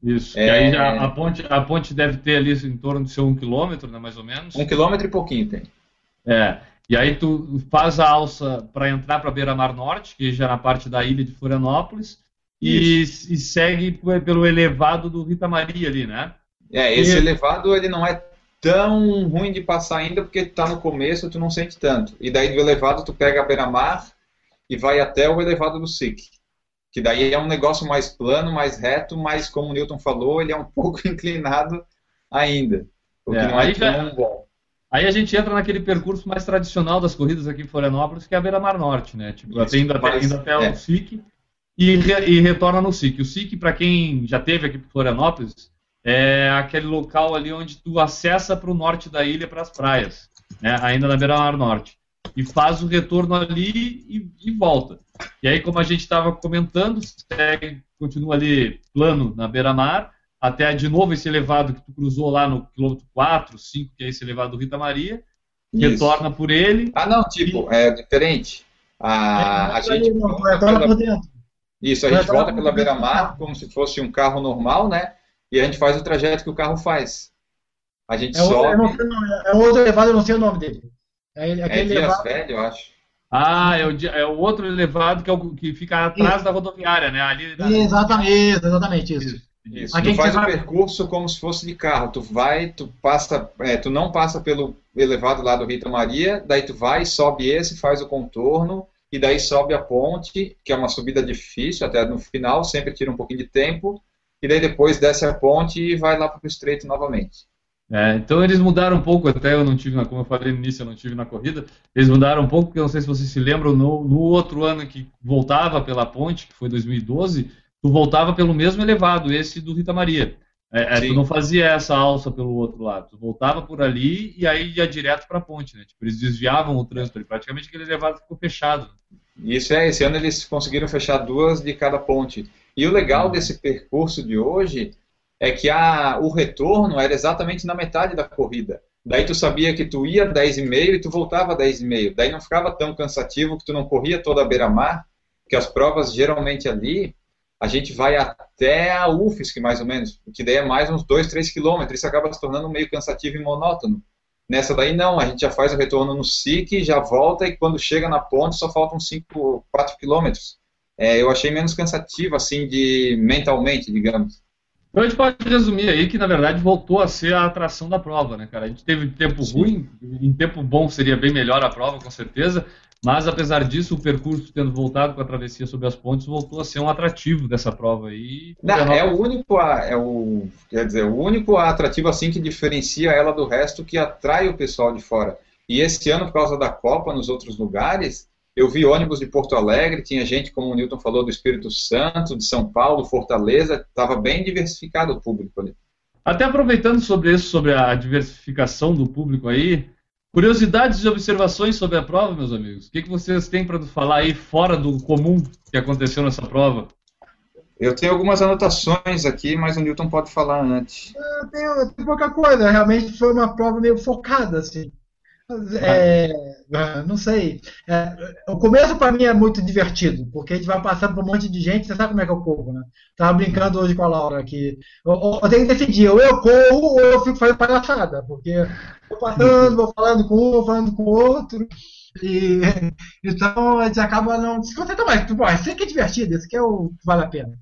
Isso. É... E aí já, a, ponte, a ponte deve ter ali em torno de seu um quilômetro, né, mais ou menos. Um quilômetro e pouquinho tem. É. E aí tu faz a alça para entrar para Beira-Mar Norte, que já é na parte da ilha de Florianópolis, e, e, segue pelo elevado do Rita Maria ali, né? É, esse e... elevado ele não é tão ruim de passar ainda porque tá no começo, tu não sente tanto. E daí do elevado tu pega a beira-mar e vai até o elevado do SIC. Que daí é um negócio mais plano, mais reto, mas como o Newton falou, ele é um pouco inclinado ainda. O que é, não é tão já... bom. Aí a gente entra naquele percurso mais tradicional das corridas aqui em Florianópolis, que é a Beira-Mar Norte, né? Tipo, Isso, indo até, indo até é. o SIC e, re, e retorna no SIC. O SIC, para quem já teve aqui para Florianópolis, é aquele local ali onde tu acessa para o norte da ilha, para as praias, né? ainda na beira-mar norte. E faz o retorno ali e, e volta. E aí, como a gente estava comentando, segue, continua ali plano na beira-mar, até de novo esse elevado que tu cruzou lá no quilômetro 4, 5, que é esse elevado do Rita Maria, Isso. retorna por ele. Ah, não, tipo, e... é diferente. A, é, a gente. Não, pela... por dentro. Isso, a gente volta pela beira-mar como se fosse um carro normal, né? E a gente faz o trajeto que o carro faz. A gente é sobe. Outro, é outro elevado, eu não sei o nome dele. É, é Dias elevado... Velho, eu acho. Ah, é o, é o outro elevado que, é o, que fica atrás isso. da rodoviária, né? Ali, Exatamente, exatamente isso. isso. Isso. tu faz o vai... percurso como se fosse de carro. Tu vai, tu passa, é, tu não passa pelo elevado lá do Rita Maria, daí tu vai, sobe esse, faz o contorno, e daí sobe a ponte, que é uma subida difícil, até no final, sempre tira um pouquinho de tempo, e daí depois desce a ponte e vai lá para o estreito novamente. É, então eles mudaram um pouco, até eu não tive, na, como eu falei no início, eu não tive na corrida, eles mudaram um pouco, porque eu não sei se vocês se lembram, no, no outro ano que voltava pela ponte, que foi 2012, tu voltava pelo mesmo elevado, esse do Rita Maria. É, é, tu não fazia essa alça pelo outro lado, tu voltava por ali e aí ia direto para a ponte, né? Tipo, eles desviavam o trânsito ali, praticamente aquele elevado ficou fechado. Isso é, esse ano eles conseguiram fechar duas de cada ponte. E o legal uhum. desse percurso de hoje é que a, o retorno era exatamente na metade da corrida. Daí tu sabia que tu ia 10,5 e tu voltava 10,5. Daí não ficava tão cansativo que tu não corria toda a beira-mar, que as provas geralmente ali a gente vai até a UFSC, mais ou menos, que daí é mais uns 2, 3 quilômetros. Isso acaba se tornando meio cansativo e monótono. Nessa daí não, a gente já faz o retorno no SIC, já volta e quando chega na ponte só faltam 5, 4 quilômetros. É, eu achei menos cansativo, assim, de mentalmente, digamos. Então a gente pode resumir aí que, na verdade, voltou a ser a atração da prova, né, cara? A gente teve tempo Sim. ruim, em tempo bom seria bem melhor a prova, com certeza, mas, apesar disso, o percurso tendo voltado com a travessia sobre as pontes voltou a ser um atrativo dessa prova aí. Não, é o único, é o, quer dizer, o único atrativo assim que diferencia ela do resto que atrai o pessoal de fora. E esse ano, por causa da Copa, nos outros lugares, eu vi ônibus de Porto Alegre, tinha gente, como o Newton falou, do Espírito Santo, de São Paulo, Fortaleza, estava bem diversificado o público ali. Até aproveitando sobre isso, sobre a diversificação do público aí, Curiosidades e observações sobre a prova, meus amigos. O que, que vocês têm para falar aí fora do comum que aconteceu nessa prova? Eu tenho algumas anotações aqui, mas o Newton pode falar antes. Eu tenho, eu tenho pouca coisa. Realmente foi uma prova meio focada, assim. É, é, não sei. É, o começo para mim é muito divertido, porque a gente vai passando por um monte de gente, você sabe como é que é o povo, né? Tava brincando hoje com a Laura aqui. Eu, eu tenho que decidir, ou eu corro ou eu fico fazendo palhaçada, porque vou passando, vou falando com um, vou falando com o outro. E, então a gente acaba não se concentrando mais. Tipo, isso aqui é divertido, isso aqui é o que vale a pena.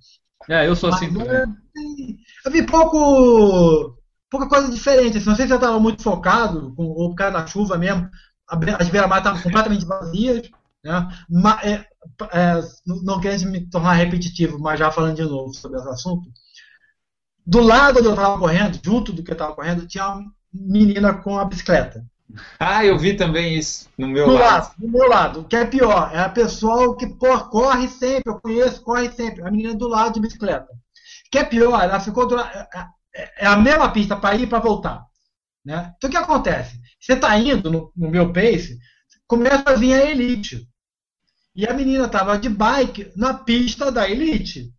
É, eu sou assim. Mas, assim. Eu vi pouco pouca coisa diferente. Assim, não sei se eu estava muito focado, com, ou por causa da chuva mesmo, as beira-mar estavam completamente vazias. Né? Mas, é, é, não querendo me tornar repetitivo, mas já falando de novo sobre esse assunto. Do lado onde eu estava correndo, junto do que eu estava correndo, tinha uma menina com a bicicleta. Ah, eu vi também isso no meu do lado. lado. Do meu lado. O que é pior, é a pessoa que pô, corre sempre, eu conheço, corre sempre. A menina do lado de bicicleta. O que é pior, ela ficou do lado é a mesma pista para ir e para voltar. Né? Então o que acontece? Você está indo no, no, meu pace, começa a vir a elite. E a menina estava de bike na pista da elite.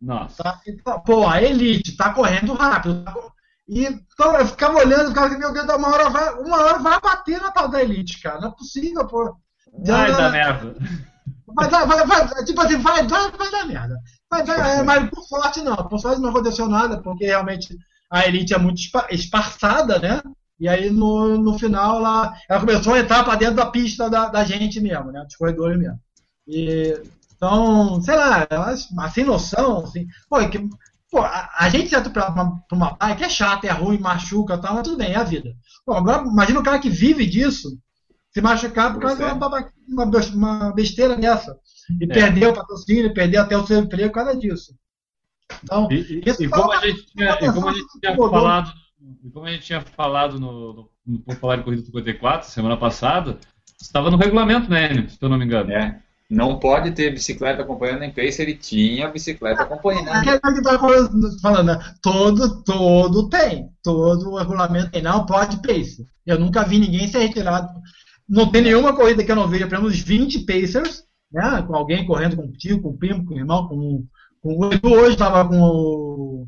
Nossa. Tá? Então, pô, a elite está correndo rápido. E então, eu ficava olhando, ficava assim, meu Deus, uma hora vai, uma hora vai bater na tal da elite, cara. Não é possível, pô. Vai dar merda. Vai vai, vai, tipo assim, vai dar, vai dar merda. Vai dar, é, mas por sorte não. Por sorte não aconteceu nada, porque realmente a elite é muito espa- esparçada, né? E aí no, no final ela, ela começou a entrar para dentro da pista da, da gente mesmo, né? Dos corredores mesmo. E, então, sei lá, mas sem noção, assim. Pô, é que, pô a, a gente entra pra uma, pra uma bike, é chato, é ruim, machuca tal, mas tudo bem, é a vida. Pô, agora imagina o cara que vive disso se machucar por causa de uma, uma uma besteira dessa. E perder o patrocínio, perder até o seu emprego por causa disso. Então, E, e- Isso e como a gente tinha, e como a gente tinha falado, e como a gente tinha falado no, no, no em Corrida 54, semana passada, estava no regulamento, né, Enio, se eu não me engano. É. Não pode ter bicicleta acompanhando em pacer, ele tinha bicicleta acompanhando. Aquele que tá falando, falando, né? todo, todo tem. Todo o regulamento tem. Não pode pace. Eu nunca vi ninguém ser retirado. Não tem nenhuma corrida que eu não veja pelo menos 20 pacers, né? Com alguém correndo com o tio, com o primo, com o irmão, com, com o Edu hoje estava com o,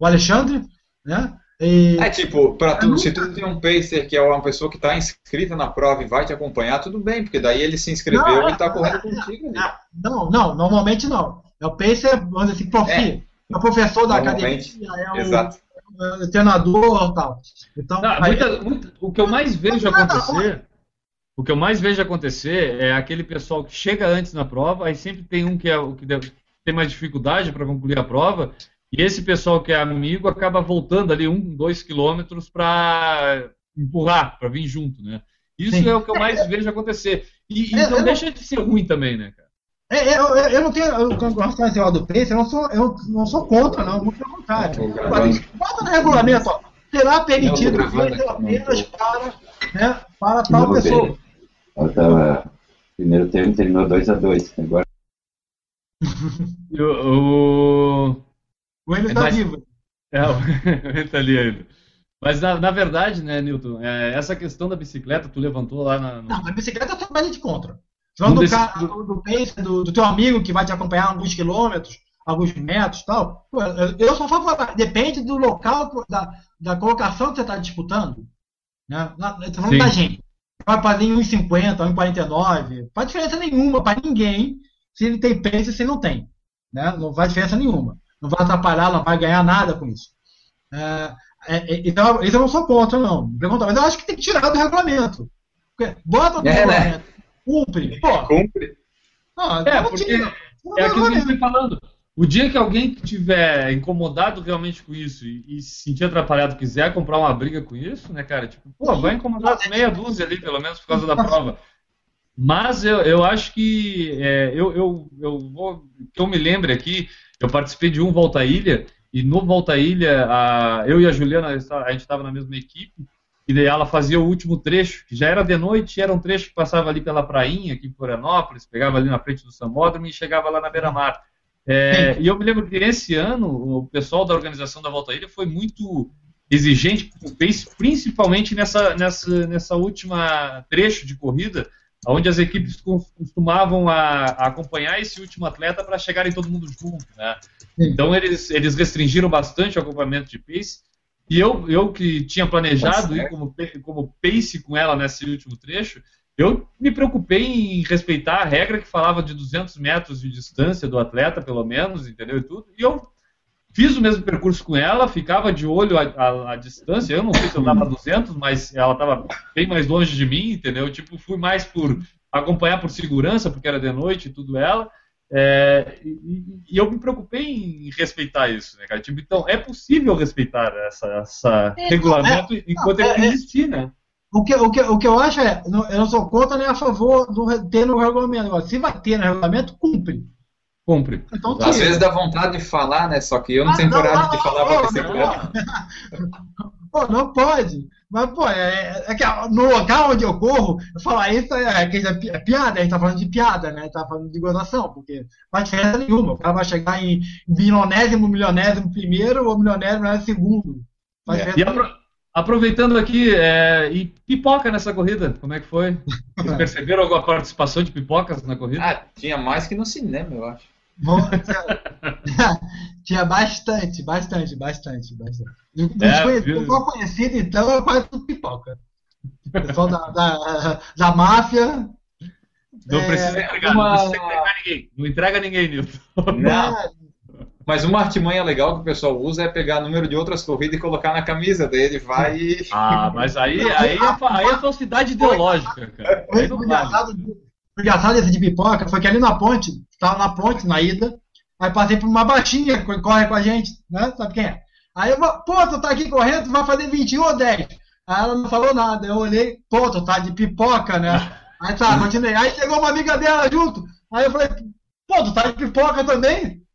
o Alexandre, né? E, É tipo, pra tu, nunca- se tu tem um pacer que é uma pessoa que está inscrita na prova e vai te acompanhar, tudo bem, porque daí ele se inscreveu Não, e está é- correndo contigo. ali. Não, não, normalmente não. É o pacer, vamos dizer assim, profi. É. É, o professor da academia, é o, Exato. é o treinador e tal. Então, Não, aí- muita- muita- o que eu mais vejo acontecer, o que eu mais vejo acontecer é aquele pessoal que chega antes na prova, aí sempre tem um que é o que deve- tem mais dificuldade para concluir a prova, e esse pessoal que é amigo acaba voltando ali um, dois quilômetros para empurrar, para vir junto, né? Isso Sim. é o que eu mais vejo acontecer. E, e É, não eu- deixa de ser ruim também, né, cara? É, é, eu, eu- não tenho. Eu, com relação do eu não sou, eu não sou contra, não, muito pelo contrário. Bota no regulamento, ó. Será permitido Não, não apenas para, né, para tal Não, pessoa. Tava. Primeiro tempo terminou 2x2. Agora o- o- O está mais- vivo. É, ele tá ali ainda. Mas na, na verdade, né, Newton, é, essa questão da bicicleta, tu levantou lá na. no- Não, a bicicleta é totalmente de contra. Falando Um do, cara, do, do pace, do, do teu amigo que vai te acompanhar alguns quilômetros, alguns metros e tal. pô, eu, sou favorável. Depende do local, da, da colocação que você está disputando. Né? Eu tô falando Sim. da gente. Vai fazer em 1,50, 1,49. Não faz diferença nenhuma para ninguém se ele tem pace e se não tem. Né? Não faz diferença nenhuma. Não vai atrapalhar, não vai ganhar nada com isso. É, é, é, então, isso eu não sou contra, não. Contrário, Mas eu acho que tem que tirar do regulamento. Bota no É, né? regulamento. Cumpre. Pô, Cumpre. não, É, não porque tira. Do É aquilo que a gente falando. O dia que alguém que tiver incomodado realmente com isso e, se sentir atrapalhado quiser comprar uma briga com isso, né, cara? Tipo, pô, vai incomodar meia dúzia ali, pelo menos, por causa da prova. Mas eu, eu acho que é, eu, eu, eu vou. Que eu me lembre aqui, eu participei de um Volta Ilha, e no Volta Ilha, a, eu e a Juliana, a gente estava na mesma equipe, e daí ela fazia o último trecho, que já era de noite, era um trecho que passava ali pela prainha, aqui em Florianópolis, pegava ali na frente do Sambódromo e chegava lá na beira-mar. É, e eu me lembro que esse ano o pessoal da organização da Volta à Ilha foi muito exigente com o pace, principalmente nessa, nessa, nessa última trecho de corrida, onde as equipes cos- costumavam a, a acompanhar esse último atleta para chegarem todo mundo junto. Né? Então eles, eles restringiram bastante o acompanhamento de pace. E eu, eu que tinha planejado ir como, como pace com ela nesse último trecho, eu me preocupei em respeitar a regra que falava de 200 metros de distância do atleta, pelo menos, entendeu? E tudo. E eu fiz o mesmo percurso com ela, ficava de olho à, distância. Eu não sei se eu estava a 200, mas ela estava bem mais longe de mim, entendeu? Tipo, fui mais por acompanhar por segurança, porque era de noite e tudo ela. É, e, e- eu me preocupei em respeitar isso, né, cara? Tipo, então, é possível respeitar essa, essa É, regulamento enquanto é, ele é, existir, né? O que, o, que, o que eu acho é, não- eu não sou contra nem a favor do ter no regulamento. Agora, se vai ter no regulamento, cumpre. Cumpre. Então, Às tira. vezes dá vontade de falar, né? Só que eu não Ah, tenho não, coragem não, de falar pra não, bicicleta. Pô, não pode. Mas, pô, é, é que no local onde eu corro, eu falo, ah, isso é, que é é piada, a gente tá falando de piada, né? A gente tá falando de gozação, porque não faz diferença nenhuma. O cara vai chegar em milionésimo, milionésimo primeiro ou milionésimo, milionésimo segundo. Faz É. diferença E apro- aproveitando aqui, é, e pipoca nessa corrida, como é que foi? Vocês perceberam alguma participação de pipocas na corrida? Ah, tinha mais que no cinema, eu acho. Bom, tinha, tinha bastante, bastante, bastante, bastante. É, conhe- viu? pessoal conhecido, então, é quase tudo pipoca. O pessoal da, da, da máfia. Não É, precisa entregar, uma- não precisa entregar ninguém. Não entrega ninguém, Nilton. Não, É, mas uma artimanha legal que o pessoal usa é pegar número de outras corridas e colocar na camisa dele, vai e. Ah, mas aí, aí, é, aí é falsidade ideológica, cara. o engraçado, o engraçado desse de pipoca foi que ali na ponte, tava na ponte, na ida, aí passei por uma baixinha que corre com a gente, né? Sabe quem é? Aí eu, pô, tu tá aqui correndo, tu vai fazer 21 ou 10? Aí ela não falou nada, eu olhei, pô, tu tá de pipoca, né? Aí tá, continuei. Aí chegou uma amiga dela junto, aí eu falei, pô, tu tá de pipoca também?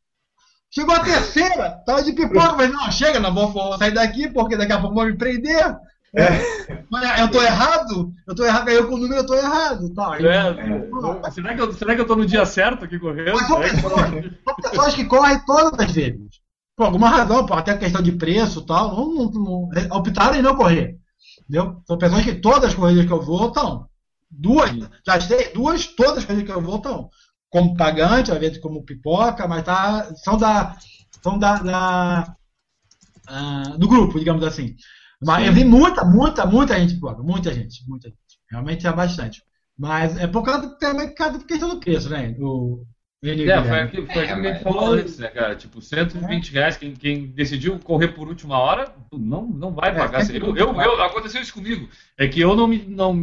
Chegou a terceira, tava de pipoca, falei, não, chega, não vou, vou sair daqui, porque daqui a pouco vão me prender. Mas eu tô errado? Eu tô errado, eu com o número eu tô errado. Tá, aí- É, será, que eu, será que eu tô no dia certo aqui correndo? Mas são É pessoas, são pessoas que correm todas as vezes. Por alguma razão, por até questão de preço e tal, não, não, não- optaram em não correr. Entendeu? São pessoas que todas as corridas que eu vou estão. Duas, já sei, duas, todas as corridas que eu vou estão. Como pagante, às vezes como pipoca, mas tá, são da. São da. da- ah, do grupo, digamos assim. Mas eu vi muita, muita, muita gente pipoca. Muita gente, muita gente. Realmente é bastante. Mas é por causa também por causa da questão do preço, né? O, ele- É, foi Guilherme. aquilo, foi aquilo que a gente É, falou antes, né, cara? Tipo, 120 reais, quem, quem decidiu correr por última hora, não, não vai É, pagar. sempre Eu, eu, eu- aconteceu isso comigo. É que eu não me, não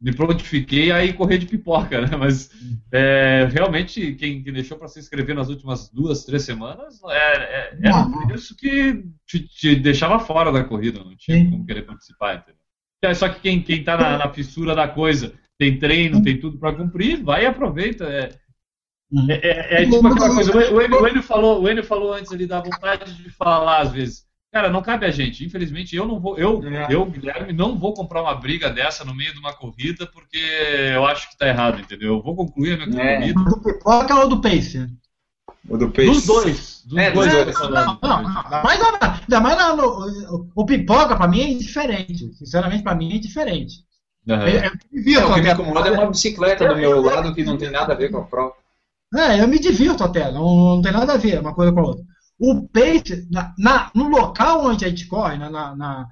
me prontifiquei a ir correr de pipoca, né? Mas é, realmente, quem, quem deixou para se inscrever nas últimas duas, três semanas, é, é, era por isso que te, te deixava fora da corrida, não tinha Sim. como querer participar, entendeu? É, Só que quem, quem tá na, na fissura da coisa, tem treino, tem tudo para cumprir, vai e aproveita. É, Uhum. é, é- é tipo aquela coisa, o Enio, o Enio falou, o Enio falou antes ali da vontade de falar às vezes. Cara, não cabe a gente. Infelizmente, eu não vou, eu, É. eu, Guilherme, não vou comprar uma briga dessa no meio de uma corrida porque eu acho que tá errado, entendeu? Eu vou concluir a minha É. corrida. Do pipoca ou do pace? O do Pace. Dos dois. Dos É, dois. dois. Não, não, não. Ainda mais, na- ainda mais na- no, o pipoca, pra mim, é diferente. Sinceramente, pra mim, é diferente. Aham. Eu, eu me É, divirto o que me incomoda é uma bicicleta do meu lado que não tem nada a ver com a prova. É, eu me divirto até, não, não tem nada a ver uma coisa com a outra. O pace, na, na- no local onde a gente corre, na, na- na-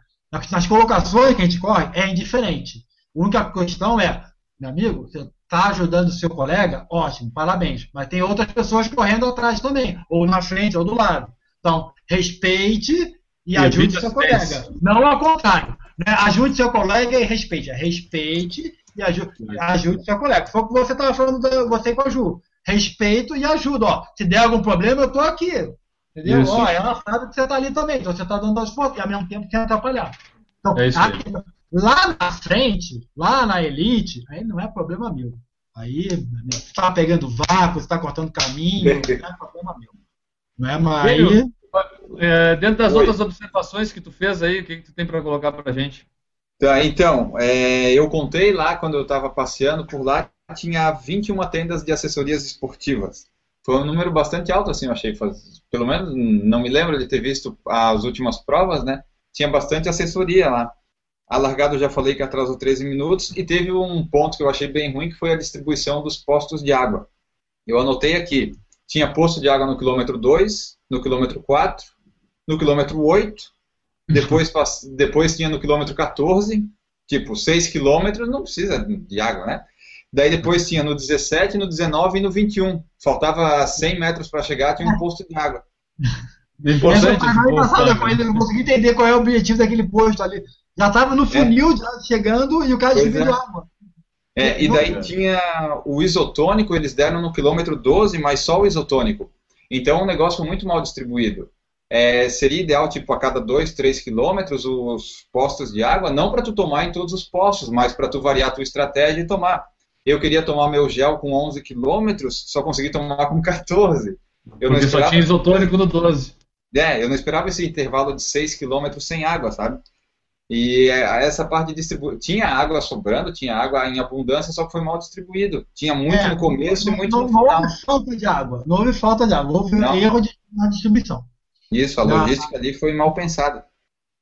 nas colocações que a gente corre, é indiferente. A única questão é, meu amigo, você está ajudando o seu colega, ótimo, parabéns. Mas tem outras pessoas correndo atrás também, ou na frente, ou do lado. Então, respeite e, E ajude seu colega. Não ao contrário. Né? Ajude seu colega e respeite. Respeite e ajude, ajude seu colega. Foi o que você estava falando, você com a Ju. Respeito e ajuda. Ó, se der algum problema, eu estou aqui. Entendeu? Isso. Ó, ela sabe que você está ali também. Então você está dando as forças e ao mesmo tempo sem atrapalhar. Então, É aqui, lá na frente, lá na elite, aí não é problema meu. Aí, meu, você está pegando vácuo, você está cortando caminho, não é problema meu. Não é mais. É, dentro das Oi. outras observações que tu fez aí, o que, que tu tem para colocar pra gente? Tá, então, é, eu contei lá quando eu estava passeando por lá, tinha 21 tendas de assessorias esportivas. Foi um número bastante alto, assim, eu achei. Faz- pelo menos não me lembro de ter visto as últimas provas, né? Tinha bastante assessoria lá. A largada eu já falei que atrasou 13 minutos e teve um ponto que eu achei bem ruim, que foi a distribuição dos postos de água. Eu anotei aqui, tinha posto de água no quilômetro 2, no quilômetro 4, no quilômetro 8, depois, depois tinha no quilômetro 14, tipo 6 quilômetros, não precisa de água, né? Daí depois tinha no 17, no 19 e no 21. Faltava 100 metros para chegar, tinha um posto de água. Importante né? com ele, eu não consegui entender qual é o objetivo daquele posto ali. Já estava no funil, já chegando, e o cara Pois distribuiu é. água. É, e daí tinha o isotônico, eles deram no quilômetro 12, mas só o isotônico. Então é um negócio muito mal distribuído. É, seria ideal, tipo, a cada 2, 3 quilômetros, os postos de água, não para tu tomar em todos os postos, mas para tu variar a tua estratégia e tomar. Eu queria tomar meu gel com 11 quilômetros, só consegui tomar com 14. Eu não Porque só esperava, tinha isotônico no 12. é, eu não esperava esse intervalo de 6 quilômetros sem água, sabe? E é, essa parte de distribuição. Tinha água sobrando, tinha água em abundância, só que foi mal distribuído. Tinha muito É, no começo não, e muito não, no não final. houve falta de água. Não houve falta de água. Houve Não. erro de, na distribuição. Isso, a Não. logística ali foi mal pensada.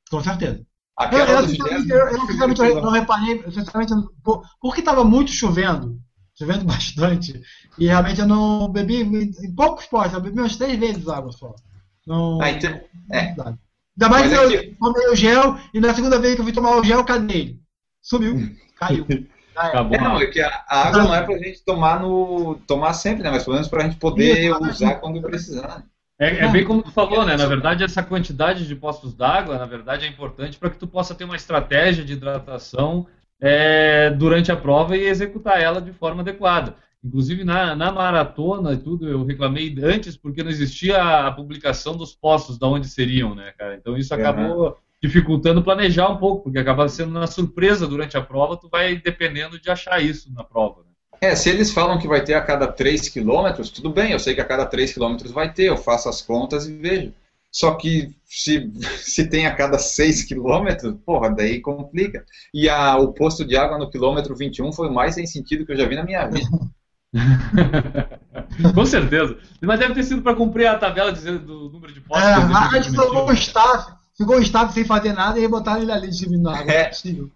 Com certeza. Eu, Aquela eu, dos sinceramente, 10 eu, eu, sinceramente, eu não reparei, eu, sinceramente, eu porque estava muito chovendo, chovendo bastante, e realmente eu não bebi em poucos postos, eu bebi umas três vezes água só. Não, Ah, então- é. Ainda mais Mas que eu que- tomei o gel, e na segunda vez que eu fui tomar o gel, cadê ele? Sumiu, caiu. Acabou. É, não, é que a, a água não é pra gente tomar no. tomar sempre, né? Mas pelo menos pra gente poder usar quando precisar. É, é bem como tu falou, né? Na verdade, essa quantidade de postos d'água, na verdade, é importante para que tu possa ter uma estratégia de hidratação é, durante a prova e executar ela de forma adequada. Inclusive, na, na maratona e tudo, eu reclamei antes porque não existia a publicação dos postos, de onde seriam, né, cara? Então, isso acabou dificultando planejar um pouco, porque acaba sendo uma surpresa durante a prova, tu vai dependendo de achar isso na prova. Né? É, se eles falam que vai ter a cada 3 quilômetros, tudo bem, eu sei que a cada 3 quilômetros vai ter, eu faço as contas e vejo. Só que se, se tem a cada 6 quilômetros, porra, daí complica. E a, o posto de água no quilômetro 21 foi o mais sem sentido que eu já vi na minha vida. Com certeza. Mas deve ter sido para cumprir a tabela dizendo do número de postos. É, a gente salvou o staff, ficou o staff sem fazer nada e botaram ele ali distribuindo água. É possível.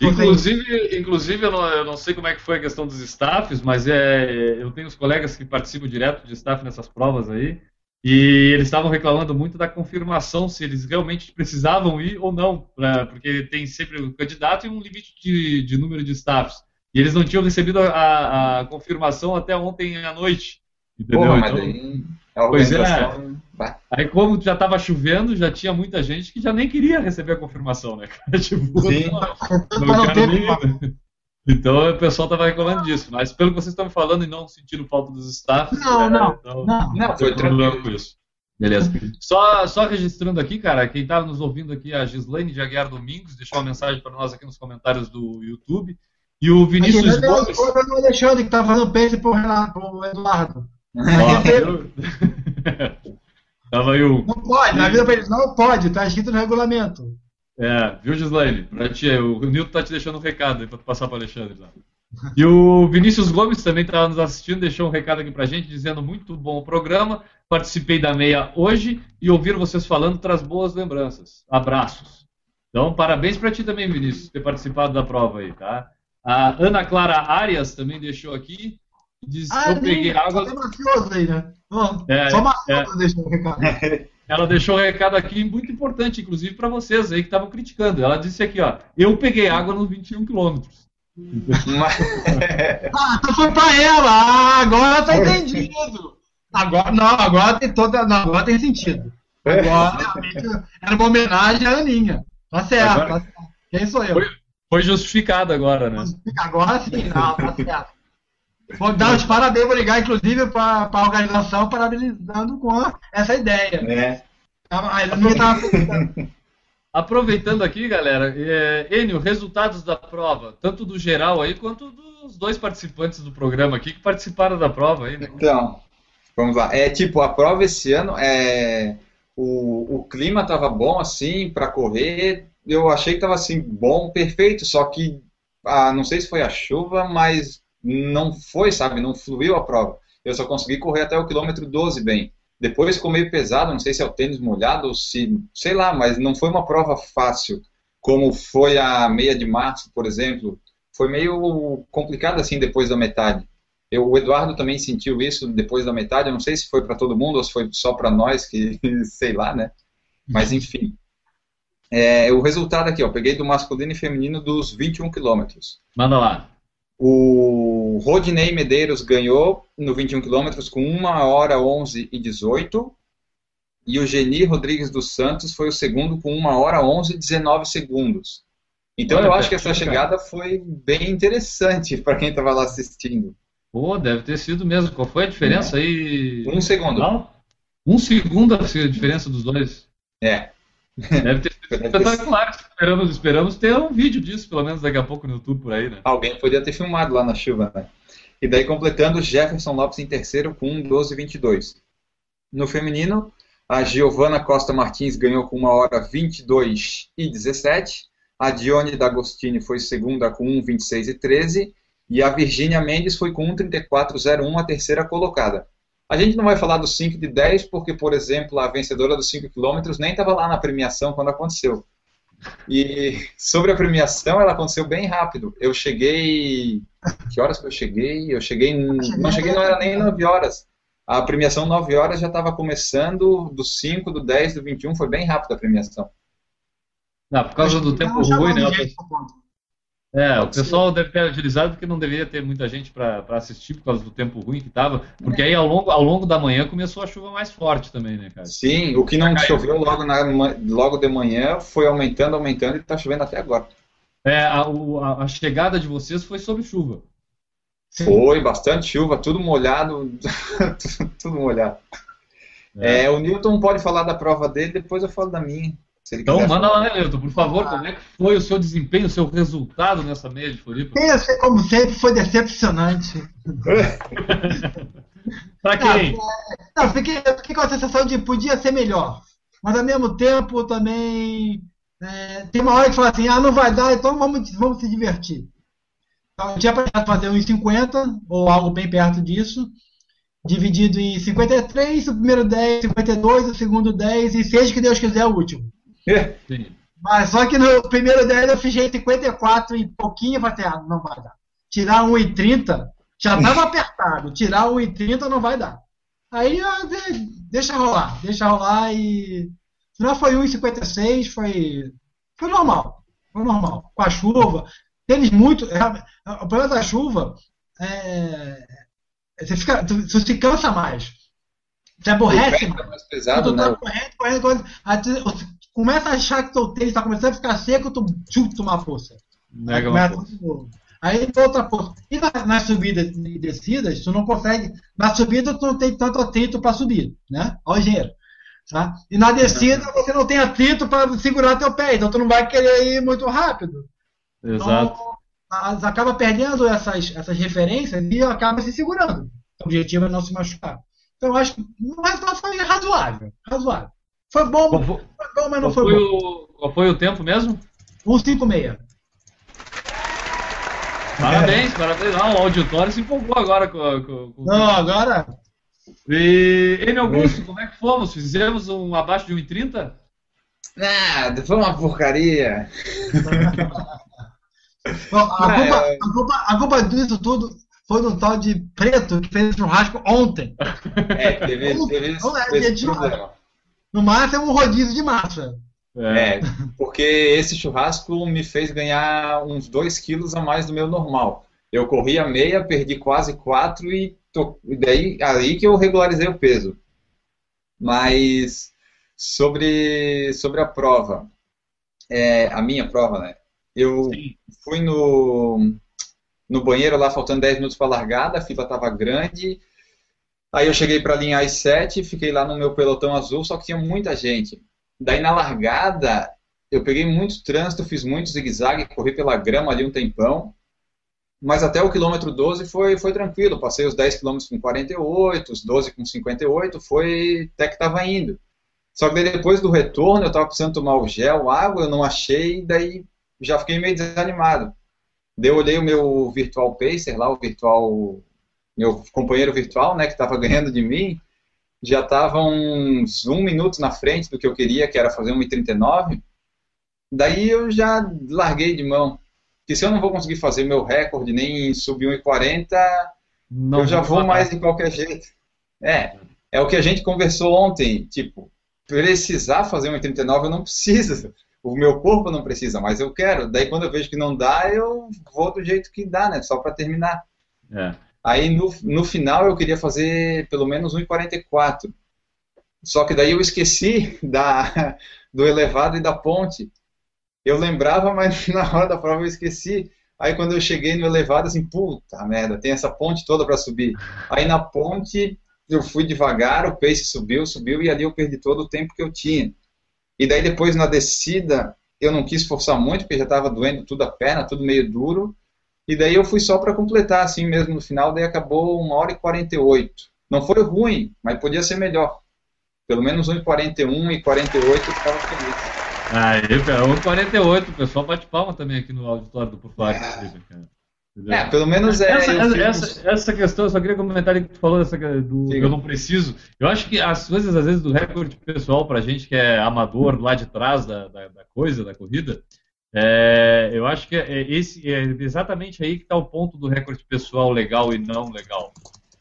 Inclusive, inclusive eu, não, eu não sei como é que foi a questão dos staffs, mas é, eu tenho os colegas que participam direto de staff nessas provas aí, e eles estavam reclamando muito da confirmação se eles realmente precisavam ir ou não, pra, porque tem sempre o candidato e um limite de, de número de staffs. E eles não tinham recebido a, a confirmação até ontem à noite. Entendeu? Porra, mas Então, daí a Pois é. Aí, como já estava chovendo, já tinha muita gente que já nem queria receber a confirmação, né? Tipo, Sim. não, Não, não nem? Então o pessoal estava reclamando disso. Mas pelo que vocês estão me falando e não sentindo falta dos staffs, Não, é, não, então, não. Não, foi tem problema tranquilo. com isso. Beleza. Só, só registrando aqui, cara, quem estava nos ouvindo aqui, a Gislaine de Aguiar Domingos, deixou uma mensagem para nós aqui nos comentários do YouTube. E o Vinícius Aqui, Gomes. Foi o Alexandre que tá fazendo pace pro, Renato, pro Eduardo. Ó? Tava aí o. Não pode, na vida pra eles não pode, tá escrito no regulamento. É, viu, Gislaine? Pra ti, o Nilton tá te deixando um recado aí pra tu passar pro Alexandre lá. E o Vinícius Gomes também estava nos assistindo, deixou um recado aqui pra gente, dizendo muito bom o programa. Participei da meia hoje e ouvir vocês falando traz boas lembranças. Abraços. Então, parabéns pra ti também, Vinícius, por ter participado da prova aí, tá? A Ana Clara Arias também deixou aqui. Diz, eu peguei só água. tem mafioso aí, né? É, só mafioso deixa o recado. Ela deixou um recado aqui muito importante, inclusive para vocês aí que estavam criticando. Ela disse aqui, ó, eu peguei água nos 21 quilômetros. Ah, então foi pra ela! Ah, agora tá entendido! Agora, não, agora tem toda. Não, agora tem sentido. Agora realmente era uma homenagem à Aninha. Tá certo, Agora- tá certo. Quem sou eu? Foi- Foi justificado agora, né? Agora sim, não, tá certo. Vou dar os parabéns, vou ligar inclusive para a organização parabenizando com essa ideia. É. A. Aproveitando aqui, galera, é, Enio, resultados da prova, tanto do geral aí quanto dos dois participantes do programa aqui que participaram da prova aí, né? Então, vamos lá. É tipo, a prova esse ano, é, o, o clima tava bom assim para correr. Eu achei que tava assim bom, perfeito. Só que, ah, não sei se foi a chuva, mas não foi, sabe? Não fluiu a prova. Eu só consegui correr até o quilômetro 12 bem. Depois ficou meio pesado, não sei se é o tênis molhado ou se, sei lá, mas não foi uma prova fácil, como foi a meia de março, por exemplo. Foi meio complicado assim depois da metade. Eu, o Eduardo também sentiu isso depois da metade. Eu não sei se foi para todo mundo ou se foi só para nós, que sei lá, né? Mas enfim. É, o resultado aqui, ó, peguei do masculino e feminino dos 21 quilômetros. Manda lá. O Rodney Medeiros ganhou no 21 quilômetros com 1 hora 11 e 18. E o Geni Rodrigues dos Santos foi o segundo com 1 hora 11 e 19 segundos. Então Olha, eu acho que essa chegada foi bem interessante para quem estava lá assistindo. Pô, deve ter sido mesmo. Qual foi a diferença aí? Um segundo. Não? Um segundo a diferença dos dois. É. Deve ter espetacular. Esperamos, esperamos ter um vídeo disso, pelo menos daqui a pouco no YouTube por aí, né? Alguém podia ter filmado lá na chuva, né? E daí completando Jefferson Lopes em terceiro com 1 12 22. No feminino, a Giovana Costa Martins ganhou com 1 hora 22 e 17. A Dione D'Agostini foi segunda com 1 26 e 13 e a Virgínia Mendes foi com 1 34 01 a terceira colocada. A gente não vai falar dos 5 de 10 porque, por exemplo, a vencedora dos 5 quilômetros nem estava lá na premiação quando aconteceu. E sobre a premiação, ela aconteceu bem rápido. Eu cheguei. Que horas que eu cheguei? Eu cheguei. Não cheguei, não era nem 9 horas. A premiação 9 horas já estava começando, do 5, do 10, do 21, foi bem rápido a premiação. Não, por causa do tempo Tava ruim, né? conta. É, o pessoal deve ter agilizado porque não deveria ter muita gente para assistir por causa do tempo ruim que tava. Porque aí ao longo, ao longo da manhã começou a chuva mais forte também, né, cara? Sim, o que não choveu logo, na, logo de manhã foi aumentando, aumentando e está chovendo até agora. É, a, a, a chegada de vocês foi sob chuva. Foi, bastante chuva, tudo molhado, tudo molhado. É. É, o Newton pode falar da prova dele, depois eu falo da minha. Então manda falar. lá, né, Newton, por favor, ah. como é que foi o seu desempenho, o seu resultado nessa meia de Floripa? Esse, como sempre, foi decepcionante. pra quem? Não, não, fiquei, fiquei com a sensação de podia ser melhor. Mas ao mesmo tempo também é, tem uma hora que fala assim, ah, não vai dar, então vamos, vamos se divertir. Então, eu tinha para fazer uns 50, ou algo bem perto disso dividido em 53, o primeiro 10, 52, o segundo 10 e seja que Deus quiser o último. Sim. Mas só que no primeiro 10 eu fiz 54 e pouquinho, eu falei assim, ah, não vai dar. Tirar 1,30 já estava apertado, tirar 1,30 não vai dar. Aí deixa rolar, deixa rolar e. Se não foi 1,56, foi. Foi normal. Foi normal. Com a chuva. Tênis muito. É, o problema da chuva é, você, fica, você se cansa mais. Você aborrece mais. mais pesado, tá né? correndo, correndo, correndo. Começa a achar que teu tênis está começando a ficar seco, tu chuta uma força. Nega uma força. Aí outra força. E nas na subidas e descidas, tu não consegue. Na subida, tu não tem tanto atrito para subir, né? Ó, engenheiro. Tá? E na descida, você não tem atrito para segurar teu pé, então tu não vai querer ir muito rápido. Exato. Então, acaba perdendo essas, essas referências e acaba se segurando. O objetivo é não se machucar. Então, eu acho que o resultado foi razoável. Razoável. Foi bom, foi, foi bom mas não foi, foi bom. O, qual foi o tempo mesmo? 1,56. Parabéns, é. parabéns. Não, o auditório se empolgou agora com. com, com... Não, agora. E, N. Augusto, como é que fomos? Fizemos um abaixo de 1,30? Nada, foi uma porcaria. a, culpa, é. a, culpa, a culpa disso tudo foi do tal de preto que fez churrasco ontem. É, teve, teve esse, esse problema. No máximo um rodízio de massa. É. é, porque esse churrasco me fez ganhar uns 2 quilos a mais do meu normal. Eu corri a meia, perdi quase 4 e, tô, e daí aí que eu regularizei o peso. Mas sobre, sobre a prova, é, a minha prova, né? Eu Sim. fui no, no banheiro lá, faltando 10 minutos para a largada, a fila estava grande. Aí eu cheguei para a linha às 7, fiquei lá no meu pelotão azul, só que tinha muita gente. Daí na largada, eu peguei muito trânsito, fiz muito zigue-zague, corri pela grama ali um tempão. Mas até o quilômetro 12 foi, foi tranquilo. Passei os 10 quilômetros com 48, os 12 com 58, foi até que estava indo. Só que depois do retorno, eu estava precisando tomar o gel, água, eu não achei, daí já fiquei meio desanimado. Daí eu olhei o meu virtual pacer lá, o virtual, meu companheiro virtual, né, que estava ganhando de mim, já estava uns um minuto na frente do que eu queria, que era fazer 1,39. Daí eu já larguei de mão. Que se eu não vou conseguir fazer meu recorde nem subir 1,40, eu já vou mais de qualquer jeito. É, é o que a gente conversou ontem, tipo, precisar fazer 1,39 eu não preciso o meu corpo não precisa, mas eu quero. Daí quando eu vejo que não dá, eu vou do jeito que dá, né? Só para terminar. É. Aí no, no final eu queria fazer pelo menos 1,44. Só que daí eu esqueci da, do elevado e da ponte. Eu lembrava, mas na hora da prova eu esqueci. Aí quando eu cheguei no elevado, assim, puta merda, tem essa ponte toda para subir. Aí na ponte eu fui devagar, o pace subiu, subiu, e ali eu perdi todo o tempo que eu tinha. E daí depois na descida eu não quis forçar muito, porque já estava doendo tudo a perna, tudo meio duro. E daí eu fui só para completar assim mesmo no final, daí acabou 1 hora e 48. Não foi ruim, mas podia ser melhor. Pelo menos 1 e 41 e 48 eu ficava feliz. Aí, cara, 1 e 48, o pessoal bate palma também aqui no auditório do Fora. É. É, pelo menos é. Essa, essa, essa, questão, eu só queria comentar que tu falou dessa, do eu não preciso. Eu acho que as coisas, às vezes, do recorde pessoal, pra gente que é amador lá de trás da, da, da coisa, da corrida, é, eu acho que é, esse, é exatamente aí que está o ponto do recorde pessoal legal e não legal.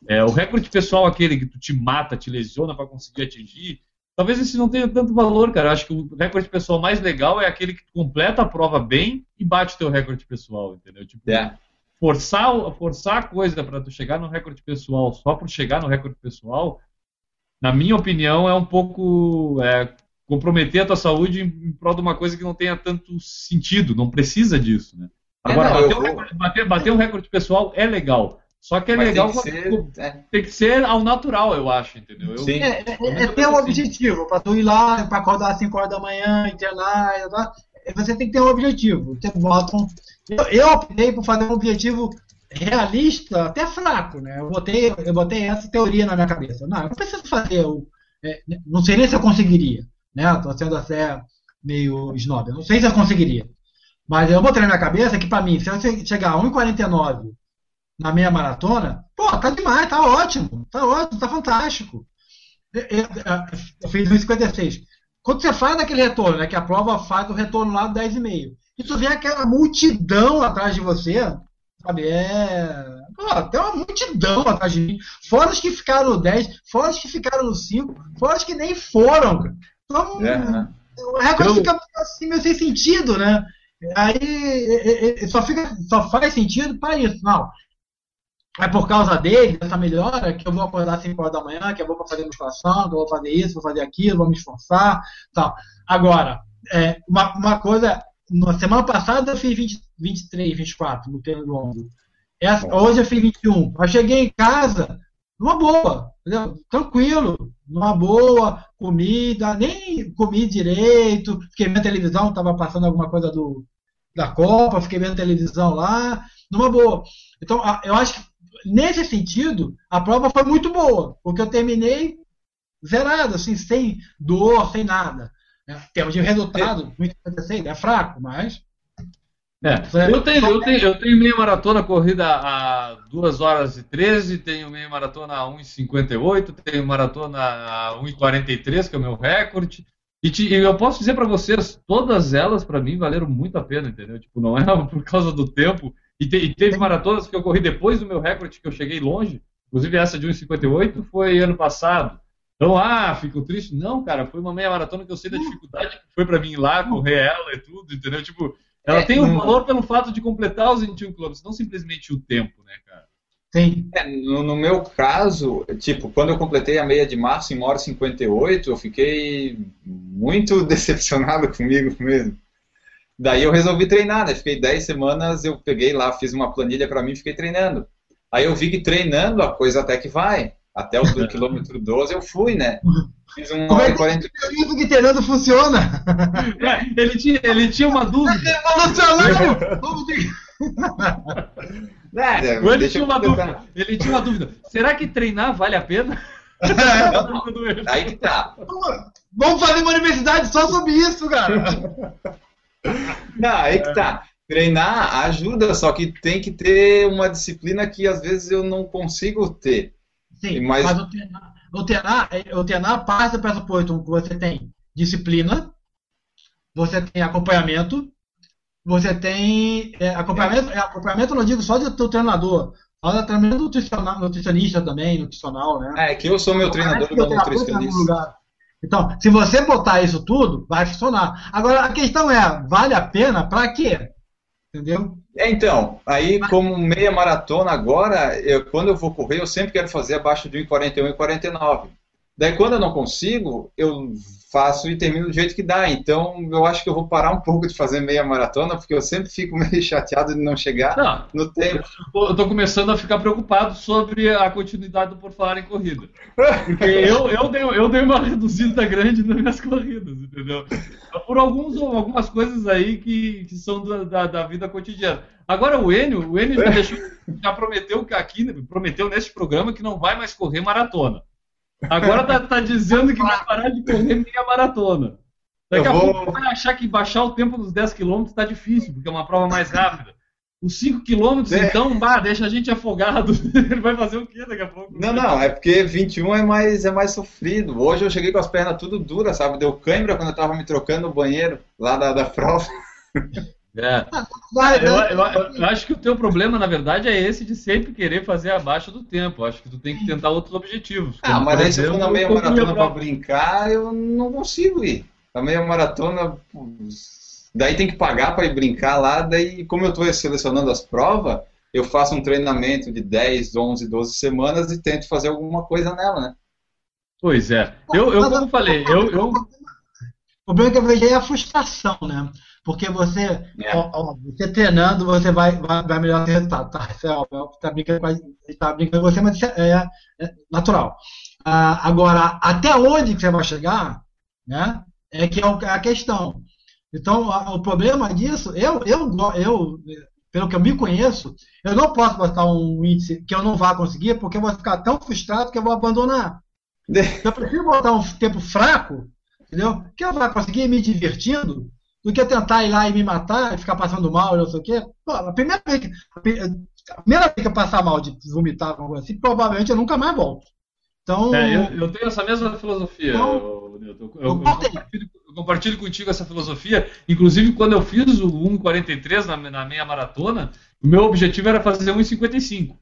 É, o recorde pessoal, aquele que tu te mata, te lesiona para conseguir atingir, talvez esse não tenha tanto valor, cara. Eu acho que o recorde pessoal mais legal é aquele que completa a prova bem e bate o teu recorde pessoal, entendeu? Tipo, É. forçar, forçar a coisa para tu chegar no recorde pessoal só por chegar no recorde pessoal, na minha opinião, é um pouco é, comprometer a tua saúde em, prol de uma coisa que não tenha tanto sentido, não precisa disso, né? É, Agora, não, bater, um recorde, bater- bater um recorde pessoal é legal. Só que é Mas legal tem que ser. é. tem que ser ao natural, eu acho, entendeu? Eu- Sim. É, é, é ter um objetivo, para tu ir lá, para acordar às 5 horas da manhã, internar, você tem que ter um objetivo. Você bota um- eu, eu optei por fazer um objetivo realista, até fraco, né? Eu botei, eu botei essa teoria na minha cabeça. Não, eu não preciso fazer o. é, não sei nem se eu conseguiria, né? Estou sendo até meio snob. Eu não sei se eu conseguiria. Mas eu botei na minha cabeça que, para mim, se eu che- chegar a 1,49 na meia maratona, pô, tá demais, tá ótimo, tá ótimo, tá fantástico. Eu, eu- eu fiz 1,56. Quando você faz aquele retorno, né, que a prova faz o retorno lá do 10,5, e tu vê aquela multidão atrás de você, sabe, é... Pô, tem uma multidão atrás de mim, fora os que ficaram no 10, fora os que ficaram no 5, fora os que nem foram. cara. Então, É, né? o recorde Eu- fica assim, meio sem sentido, né? Aí é, é, é, só, fica, só faz sentido para isso. Não. É por causa dele, dessa melhora, que eu vou acordar às 5 horas da manhã, que eu vou fazer musculação, que eu vou fazer isso, vou fazer aquilo, vou me esforçar. Tal. Agora, é, uma, uma coisa, na semana passada eu fiz 20, 23, 24 no treino do ombro. Essa, hoje eu fiz 21. Eu cheguei em casa numa boa, entendeu? tranquilo, numa boa, comida, nem comi direito, fiquei vendo televisão, estava passando alguma coisa do, da Copa, fiquei vendo televisão lá, numa boa. Então, eu acho que nesse sentido, a prova foi muito boa, porque eu terminei zerado, assim, sem dor, sem nada. Né? Em termos de resultado, 1,56 é fraco, mas. É, eu tenho, eu, tenho, eu tenho meia maratona corrida a 2 horas e 13, tenho meia maratona a 1,58, tenho maratona a 1,43, que é o meu recorde. E, te- eu posso dizer para vocês, todas elas para mim valeram muito a pena, entendeu? Tipo, não é por causa do tempo. E, te- e teve maratonas que eu corri depois do meu recorde, que eu cheguei longe. Inclusive essa de 1,58 foi ano passado. Então, ah, fico triste. Não, cara, foi uma meia maratona que eu sei da dificuldade que foi para mim ir lá, correr ela e tudo, entendeu? Tipo, ela É, tem um valor pelo fato de completar os 21 km, não simplesmente o tempo, né, cara? Sim. É, no, no meu caso, tipo, quando eu completei a meia de março em 1 hora e 58, eu fiquei muito decepcionado comigo mesmo. Daí eu resolvi treinar, né? Fiquei 10 semanas, eu peguei lá, fiz uma planilha pra mim e fiquei treinando. Aí eu vi que treinando a coisa até que vai. Até o quilômetro 12 eu fui, né? Fiz 1 Como é 40. que isso que treinando funciona? É, ele, tinha, ele tinha uma dúvida. Evolucionando! Vamos ter- É, Ele deixa tinha uma dúvida. Ele tinha uma dúvida. Será que treinar vale a pena? Não. Aí que tá. Vamos fazer uma universidade só sobre isso, cara! Não, aí que tá. Treinar ajuda, só que tem que ter uma disciplina que às vezes eu não consigo ter. Sim, Mas- mas, o, treinar, o, treinar, o treinar parte do pressuposto que você tem disciplina, você tem acompanhamento, você tem é, acompanhamento, é, acompanhamento não digo só do teu treinador, mas treinamento nutricional, nutricionista também, nutricional, né? É que eu sou meu treinador e meu nutricionista. Então, se você botar isso tudo, vai funcionar. Agora, a questão é, vale a pena para quê? Entendeu? É, então, aí como meia maratona agora, eu, quando eu vou correr, eu sempre quero fazer abaixo de 1,41 e 49. Daí quando eu não consigo, eu faço e termino do jeito que dá. Então eu acho que eu vou parar um pouco de fazer meia maratona, porque eu sempre fico meio chateado de não chegar Não, no tempo. eu tô começando a ficar preocupado sobre a continuidade do Por Falar em Corrida. Porque eu, eu, dei, eu dei uma reduzida grande nas minhas corridas, entendeu? Por alguns, algumas coisas aí que, que são da, da, da vida cotidiana. Agora o Enio, o Enio já, deixou, já prometeu que aqui, prometeu neste programa que não vai mais correr maratona. Agora tá, tá dizendo que vai parar de correr meia maratona. Daqui Eu a vou- pouco vai achar que baixar o tempo dos 10 km tá difícil, porque é uma prova mais rápida. Os 5 km, É. então, bah, deixa a gente afogado. Ele vai fazer o quê daqui a pouco? Não, não, é porque 21 é mais, é mais sofrido. Hoje eu cheguei com as pernas tudo duras, sabe? Deu cãibra quando eu tava me trocando no banheiro lá da, da prova. É. Vai, Eu, eu- eu acho que o teu problema, na verdade, é esse de sempre querer fazer abaixo do tempo. Acho que tu tem que tentar outros objetivos. Ah, mas aí se eu for na meia maratona pra prova. brincar, eu não consigo ir. A meia maratona, daí tem que pagar para ir brincar lá, daí como eu estou selecionando as provas, eu faço um treinamento de 10, 11, 12 semanas e tento fazer alguma coisa nela, né? Pois é. Eu, eu como falei, eu, eu, O problema que eu vejo aí é a frustração, né? Porque você, É. ó, ó, você treinando, você vai, vai, vai melhorar seu resultado. Tá, isso é óbvio, tá brincando tá brincando com você, mas isso é, é natural. Ah, agora, até onde você vai chegar, né? É que é o- é a questão. Então, a- o problema disso, eu, eu, eu, pelo que eu me conheço, eu não posso botar um índice que eu não vá conseguir, porque eu vou ficar tão frustrado que eu vou abandonar. Eu prefiro botar um tempo fraco, entendeu? Que eu vou conseguir ir me divertindo, do que tentar ir lá e me matar e ficar passando mal, não sei o quê. Pô, a primeira vez que, a pri- a primeira vez que eu passar mal de vomitar, alguma coisa assim, provavelmente eu nunca mais volto. Então, é, eu, eu tenho essa mesma filosofia, Então, ô, Newton. Eu, eu, compartilho, eu compartilho contigo essa filosofia. Inclusive, quando eu fiz o 1,43 na, na meia maratona, o meu objetivo era fazer 1,55.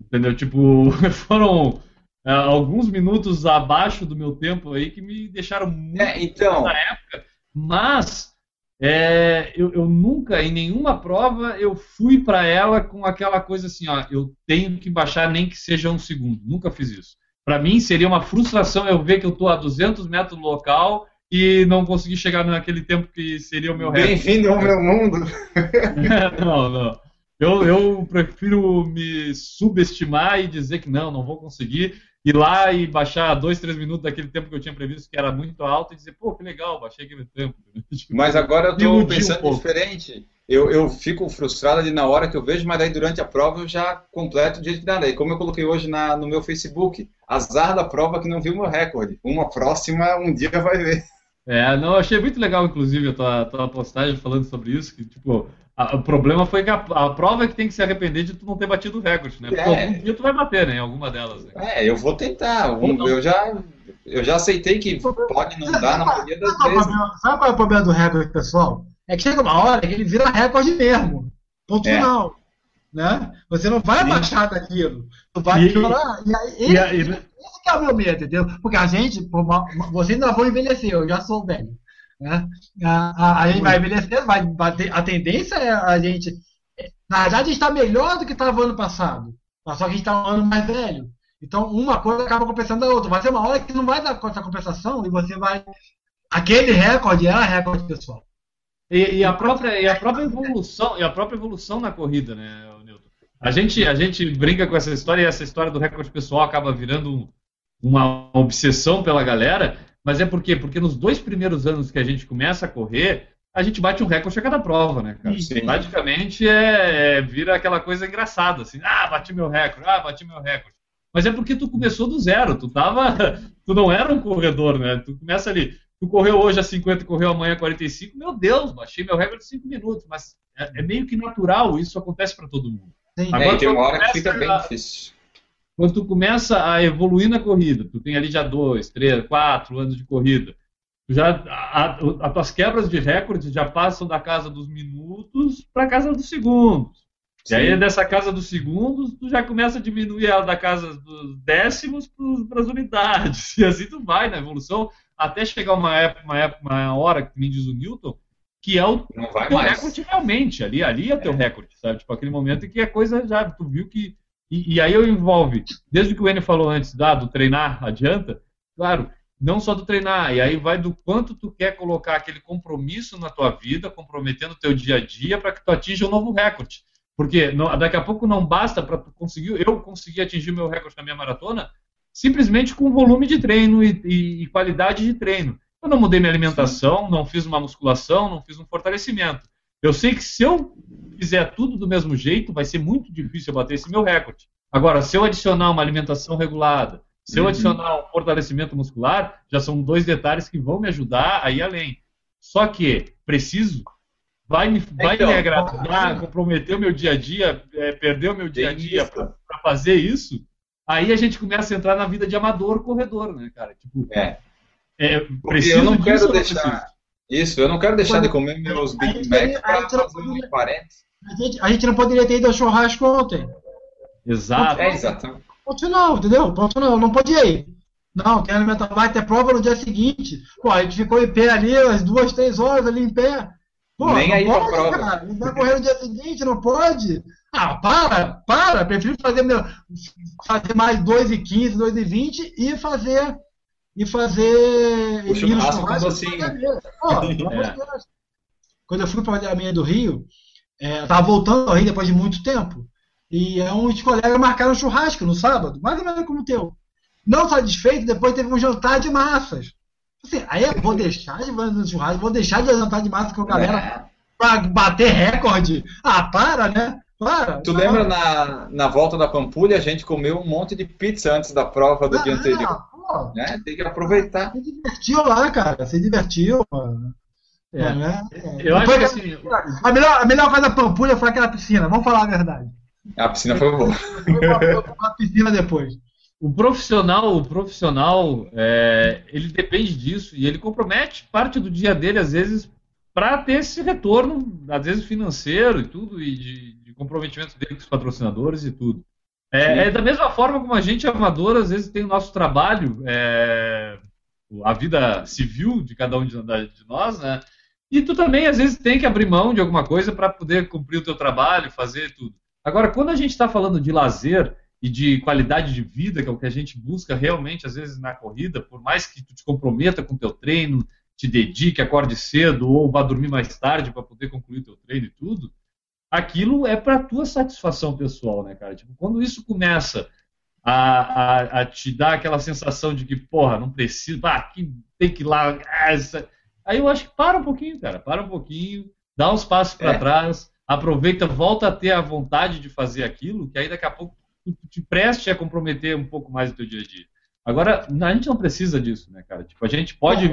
Entendeu? Tipo, foram é, alguns minutos abaixo do meu tempo aí que me deixaram muito É, então, na época, mas é, eu, eu nunca, em nenhuma prova, eu fui para ela com aquela coisa assim, ó, eu tenho que baixar nem que seja um segundo. Nunca fiz isso. Para mim seria uma frustração eu ver que eu estou a 200 metros do local e não conseguir chegar naquele tempo que seria o meu recorde. bem-vindo ao meu mundo. não, não. Eu, eu prefiro me subestimar e dizer que não, não vou conseguir. Ir lá e baixar dois, três minutos daquele tempo que eu tinha previsto, que era muito alto, e dizer, pô, que legal, baixei aquele tempo. Mas agora eu um pensando pouco. diferente. Eu, eu fico frustrado ali na hora que eu vejo, mas daí durante a prova eu já completo de nada. E como eu coloquei hoje na, no meu Facebook, azar da prova que não viu meu recorde. Uma próxima, um dia vai ver. É, não, eu achei muito legal, inclusive, a tua, tua postagem falando sobre isso, que, tipo, a- o problema foi que a, a prova é que tem que se arrepender de tu não ter batido o recorde, né? Porque É. algum dia tu vai bater, né, em alguma delas. Né? É, eu vou tentar. Ou não. Eu já, eu já aceitei que pode não dar na maioria das Sabe qual, é o vezes. problema, sabe qual é o problema do recorde pessoal? É que chega uma hora que ele vira recorde mesmo. Ponto É. final. Né? Você não vai Sim. baixar daquilo. Tu vai E- chorar. E aí, E esse, aí, esse que é o meu medo, entendeu? Porque a gente, vocês ainda vão envelhecer, eu já sou velho. Né? A, a- a gente vai envelhecer, vai a tendência é a gente. Na verdade, a gente está melhor do que estava ano passado. Mas Só que a gente está um ano mais velho. Então, uma coisa acaba compensando a outra. Vai ter uma hora que não vai dar essa compensação e você vai. Aquele recorde era recorde pessoal. E, e a própria, e a própria evolução, e a própria evolução na corrida, né, Nilton? A gente, a gente brinca com essa história e essa história do recorde pessoal acaba virando um- uma obsessão pela galera, mas é por quê? Porque nos dois primeiros anos que a gente começa a correr, a gente bate um recorde a cada prova, né, cara? Sim. Praticamente é, é- vira aquela coisa engraçada, assim, ah, bati meu recorde, ah, bati meu recorde. Mas é porque tu começou do zero, tu tava, tu não era um corredor, né? Tu começa ali, tu correu hoje a 50 e correu amanhã a 45, meu Deus, baixei meu recorde de 5 minutos, mas é, é meio que natural, isso acontece para todo mundo. Sim. Agora, É, e tem uma hora que fica bem a- difícil. Quando tu começa a evoluir na corrida, tu tem ali já dois, três, quatro anos de corrida, já as tuas quebras de recorde já passam da casa dos minutos para a casa dos segundos. E aí, Sim. dessa casa dos segundos, tu já começa a diminuir ela da casa dos décimos para as unidades. E assim tu vai na evolução, até chegar uma época, uma, época, uma hora, que nem diz o Newton, que é o teu mais. recorde realmente. Ali, ali é teu recorde, sabe? Tipo, aquele momento em que a coisa já, tu viu que. E, e aí eu envolve, desde o que o Enio falou antes, da, do treinar adianta, claro, não só do treinar, e aí vai do quanto tu quer colocar aquele compromisso na tua vida, comprometendo o teu dia a dia para que tu atinja um novo recorde. Porque não- daqui a pouco não basta para tu conseguir, eu conseguir atingir meu recorde na minha maratona, simplesmente com volume de treino e, e- e qualidade de treino. Eu não mudei minha alimentação, não fiz uma musculação, não fiz um fortalecimento. Eu sei que se eu fizer tudo do mesmo jeito, vai ser muito difícil eu bater esse meu recorde. Agora, se eu adicionar uma alimentação regulada, se eu Uhum. adicionar um fortalecimento muscular, já são dois detalhes que vão me ajudar a ir além. Só que preciso, vai me, vai Então, me agradar, comprometer o meu dia a dia, é, perder o meu dia a dia para fazer isso, aí a gente começa a entrar na vida de amador corredor, né, cara? Tipo, É. é, preciso eu não disso quero deixar. Isso, eu não quero deixar de comer meus Big Mac para fazer um 40. A gente, a gente não poderia ter ido ao churrasco ontem. Exato. É, exatamente. Ponto não, entendeu? Ponto não, não podia ir. Não, tem alimentação, vai ter prova no dia seguinte. Pô, a gente ficou em pé ali, as duas, três horas ali em pé. Pô, Nem aí pra pode, prova. cara. Não vai correr no dia seguinte, não pode. Ah, para, para. Prefiro fazer, meu, fazer mais 2,15, 2,20 e fazer. E fazer. O churrasco com churrasco e docinho. É. Quando eu fui para a meia do Rio, é, eu tava voltando ao Rio depois de muito tempo. E é, uns colegas marcaram um churrasco no sábado, mais ou menos como o teu. Não satisfeito, depois teve um jantar de massas. Assim, aí eu vou deixar de fazer um churrasco, vou deixar de jantar de massa com a galera É. pra bater recorde. Ah, para, né? Para. Tu Não. lembra na, na volta da Pampulha, a gente comeu um monte de pizza antes da prova do Ah, dia anterior. Pô, Né? Tem que aproveitar. se divertiu lá, cara. Se divertiu. mano. É. né? Eu acho Depois que assim, a, melhor, a melhor coisa da Pampulha foi aquela piscina, vamos falar a verdade. A piscina foi boa. Uma piscina depois. o profissional, o profissional, é, ele depende disso e ele compromete parte do dia dele, às vezes, para ter esse retorno, às vezes financeiro e tudo, e de, de comprometimento dele com os patrocinadores e tudo. É, é da mesma forma como a gente amador, às vezes, tem o nosso trabalho, é, a vida civil de cada um de, de nós, né? E tu também, às vezes, tem que abrir mão de alguma coisa para poder cumprir o teu trabalho, fazer tudo. Agora, quando a gente está falando de lazer e de qualidade de vida, que é o que a gente busca realmente, às vezes, na corrida, por mais que tu te comprometa com o teu treino, te dedique, acorde cedo ou vá dormir mais tarde para poder concluir teu treino e tudo, aquilo é para tua satisfação pessoal, né, cara? Tipo, quando isso começa a, a, a te dar aquela sensação de que, porra, não precisa, ah, que tem que ir lá, ah, essa- aí eu acho que para um pouquinho, cara, para um pouquinho, dá uns passos para É. trás, aproveita, volta a ter a vontade de fazer aquilo, que aí daqui a pouco tu te preste a comprometer um pouco mais o teu dia a dia. Agora, a gente não precisa disso, né, cara? Tipo, a gente pode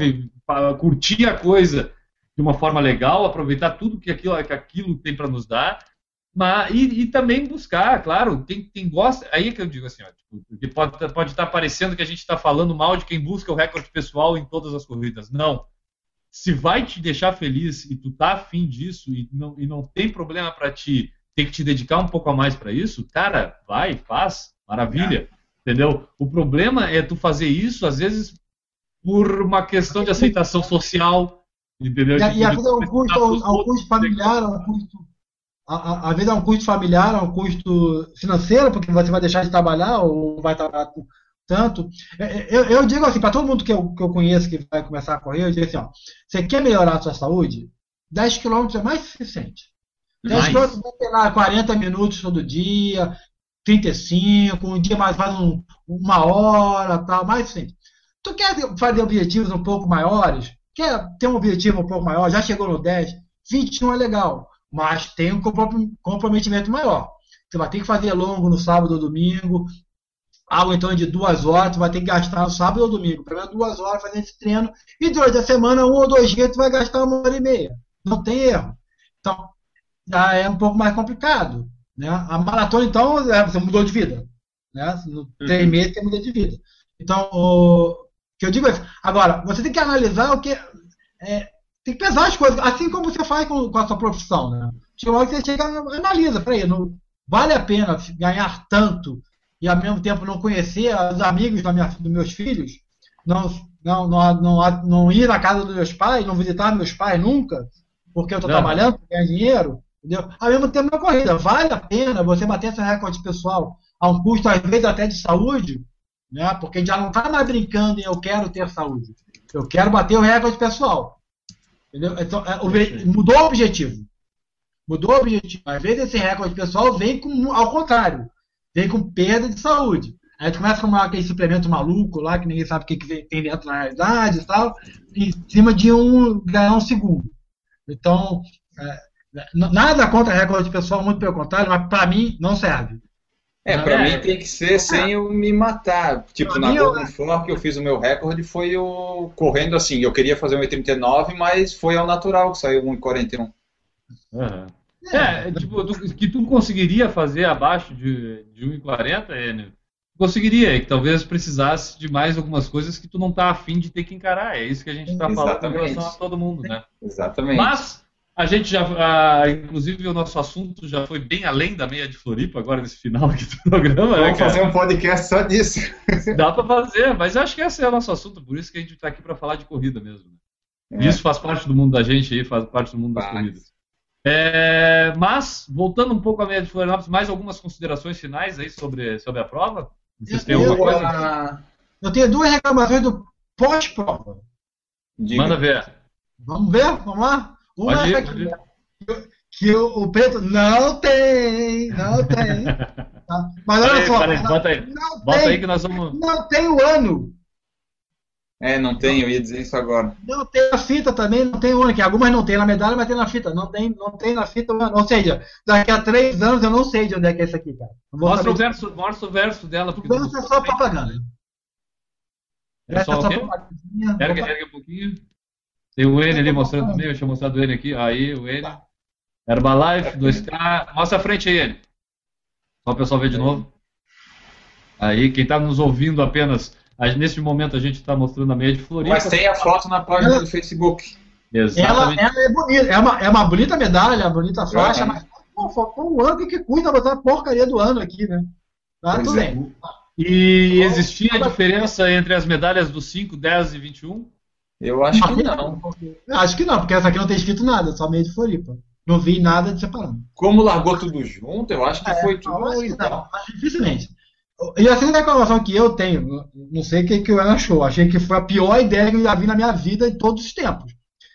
curtir a coisa de uma forma legal, aproveitar tudo que aquilo, que aquilo tem para nos dar, mas, e, e também buscar, claro, quem, quem gosta. Aí é que eu digo assim, ó, tipo, pode, tá- pode estar parecendo que a gente está falando mal de quem busca o recorde pessoal em todas as corridas. Não. Se vai te deixar feliz e tu tá afim disso e não, e não tem problema para ti ter que te dedicar um pouco a mais para isso, cara, vai, faz, maravilha. Entendeu? O problema é tu fazer isso, às vezes, por uma questão de aceitação social. Entendeu? E, a- Tipo, e a de vida é um precisar custo, é um custo familiar, é um custo. A, a, a vida é um custo familiar, é um custo financeiro, porque você vai deixar de trabalhar ou vai trabalhar com- tanto. É, é, Eu, eu digo assim, para todo mundo que eu, que eu conheço que vai começar a correr, eu digo assim, ó, você quer melhorar a sua saúde? 10 quilômetros é mais suficiente. 10 Mais. quilômetros vai ter lá 40 minutos todo dia, 35, um dia mais faz um, uma hora, tal, mais assim. Tu quer fazer objetivos um pouco maiores? Quer ter um objetivo um pouco maior? Já chegou no 10? 21 é legal, mas tem um comprom- comprometimento maior. Você vai ter que fazer longo no sábado ou domingo, algo em torno de duas horas, tu vai ter que gastar no sábado ou domingo, pelo menos duas horas fazendo esse treino, e durante a semana, um ou dois dias, tu vai gastar uma hora e meia. Não tem erro. Então, já é um pouco mais complicado. Né? A maratona, então, é, você mudou de vida. Né? No três meses você muda de vida. Então, o que eu digo é isso. Agora, você tem que analisar o que. é, tem que pesar as coisas, assim como você faz com, com a sua profissão. Né? Chega uma hora que você chega e analisa, peraí, não, vale a pena ganhar tanto e ao mesmo tempo não conhecer os amigos da minha, dos meus filhos, não, não, não, não, não ir na casa dos meus pais, não visitar meus pais nunca, porque eu estou trabalhando para ganhar dinheiro, entendeu? Ao mesmo tempo na corrida, vale a pena você bater esse recorde pessoal a um custo, às vezes, até de saúde, né? porque já não está mais brincando em eu quero ter saúde, eu quero bater o recorde pessoal. Entendeu? Então, é, mudou o objetivo. Mudou o objetivo. Às vezes esse recorde pessoal vem com, ao contrário, vem com perda de saúde. Aí tu começa a tomar aquele suplemento maluco lá, que ninguém sabe o que, que tem dentro na realidade e tal, em cima de um ganhar um segundo. Então, é, nada contra recorde pessoal, muito pelo contrário, mas para mim não serve. É, pra É. mim tem que ser sem eu me matar. Tipo, na Golden Fork eu fiz o meu recorde, foi eu correndo assim. Eu queria fazer um 1,39, mas foi ao natural que saiu 1,41. Aham. É, tipo, tu- que tu conseguiria fazer abaixo de, de 1,40, Enio, conseguiria, que talvez precisasse de mais algumas coisas que tu não tá afim de ter que encarar. É isso que a gente está falando em relação a todo mundo, né? Exatamente. Mas a gente já, ah, inclusive o nosso assunto já foi bem além da meia de Floripa agora nesse final aqui do programa, né, Vamos cara? fazer um podcast só disso. Dá pra fazer, mas eu acho que esse é o nosso assunto, por isso que a gente tá aqui pra falar de corrida mesmo. né? É. Isso faz parte do mundo da gente aí, faz parte do mundo das Faz. corridas. É, mas, voltando um pouco à meia de Florianópolis, mais algumas considerações finais aí sobre, sobre a prova? Vocês têm eu, alguma coisa? eu tenho duas reclamações do pós-prova. Manda ver. Vamos ver? Vamos lá? Uma Pode ir, pode que, ir. que o, o preto não tem, não tem. tá? Mas olha só, peraí, bota aí. não Bota tem, aí que nós vamos. não tem o ano. É, não tem, eu ia dizer isso agora. Não tem a fita também, não tem o ano, que algumas não tem na medalha, mas tem na fita. Não tem, não tem na fita o ano. Ou seja, daqui a três anos eu não sei de onde é que é isso aqui, cara. Mostra o verso, mostra o verso dela. Porque O verso é só propaganda. É só o quê? propagandinha. Ergue, ergue um pouquinho. Tem o N ali mostrando também, eu tinha mostrado o N aqui. Aí, o N. Herbalife, 2K. Mostra a frente aí, N. Só o pessoal ver de novo. Aí, quem está nos ouvindo apenas, a- nesse momento a gente está mostrando a meia de Floripa. Mas tem a foto na página do Facebook. Ela, Exatamente. ela é bonita, é uma, é uma bonita medalha, uma bonita faixa, Uhum. mas pô, faltou um ano, o que, que cuida botar a porcaria do ano aqui, né? Tá, Pois tudo é. bem. E existia a diferença entre as medalhas do 5, 10 e 21? Eu acho que não. Acho que não, porque essa aqui não tem escrito nada, só meio de Floripa. Não vi nada de separando. Como largou tudo junto, eu acho que foi Não, tudo acho que não, mas dificilmente. E a segunda reclamação que eu tenho, não sei o que, que o Ana achou, achei que foi a pior ideia que eu já vi na minha vida em todos os tempos.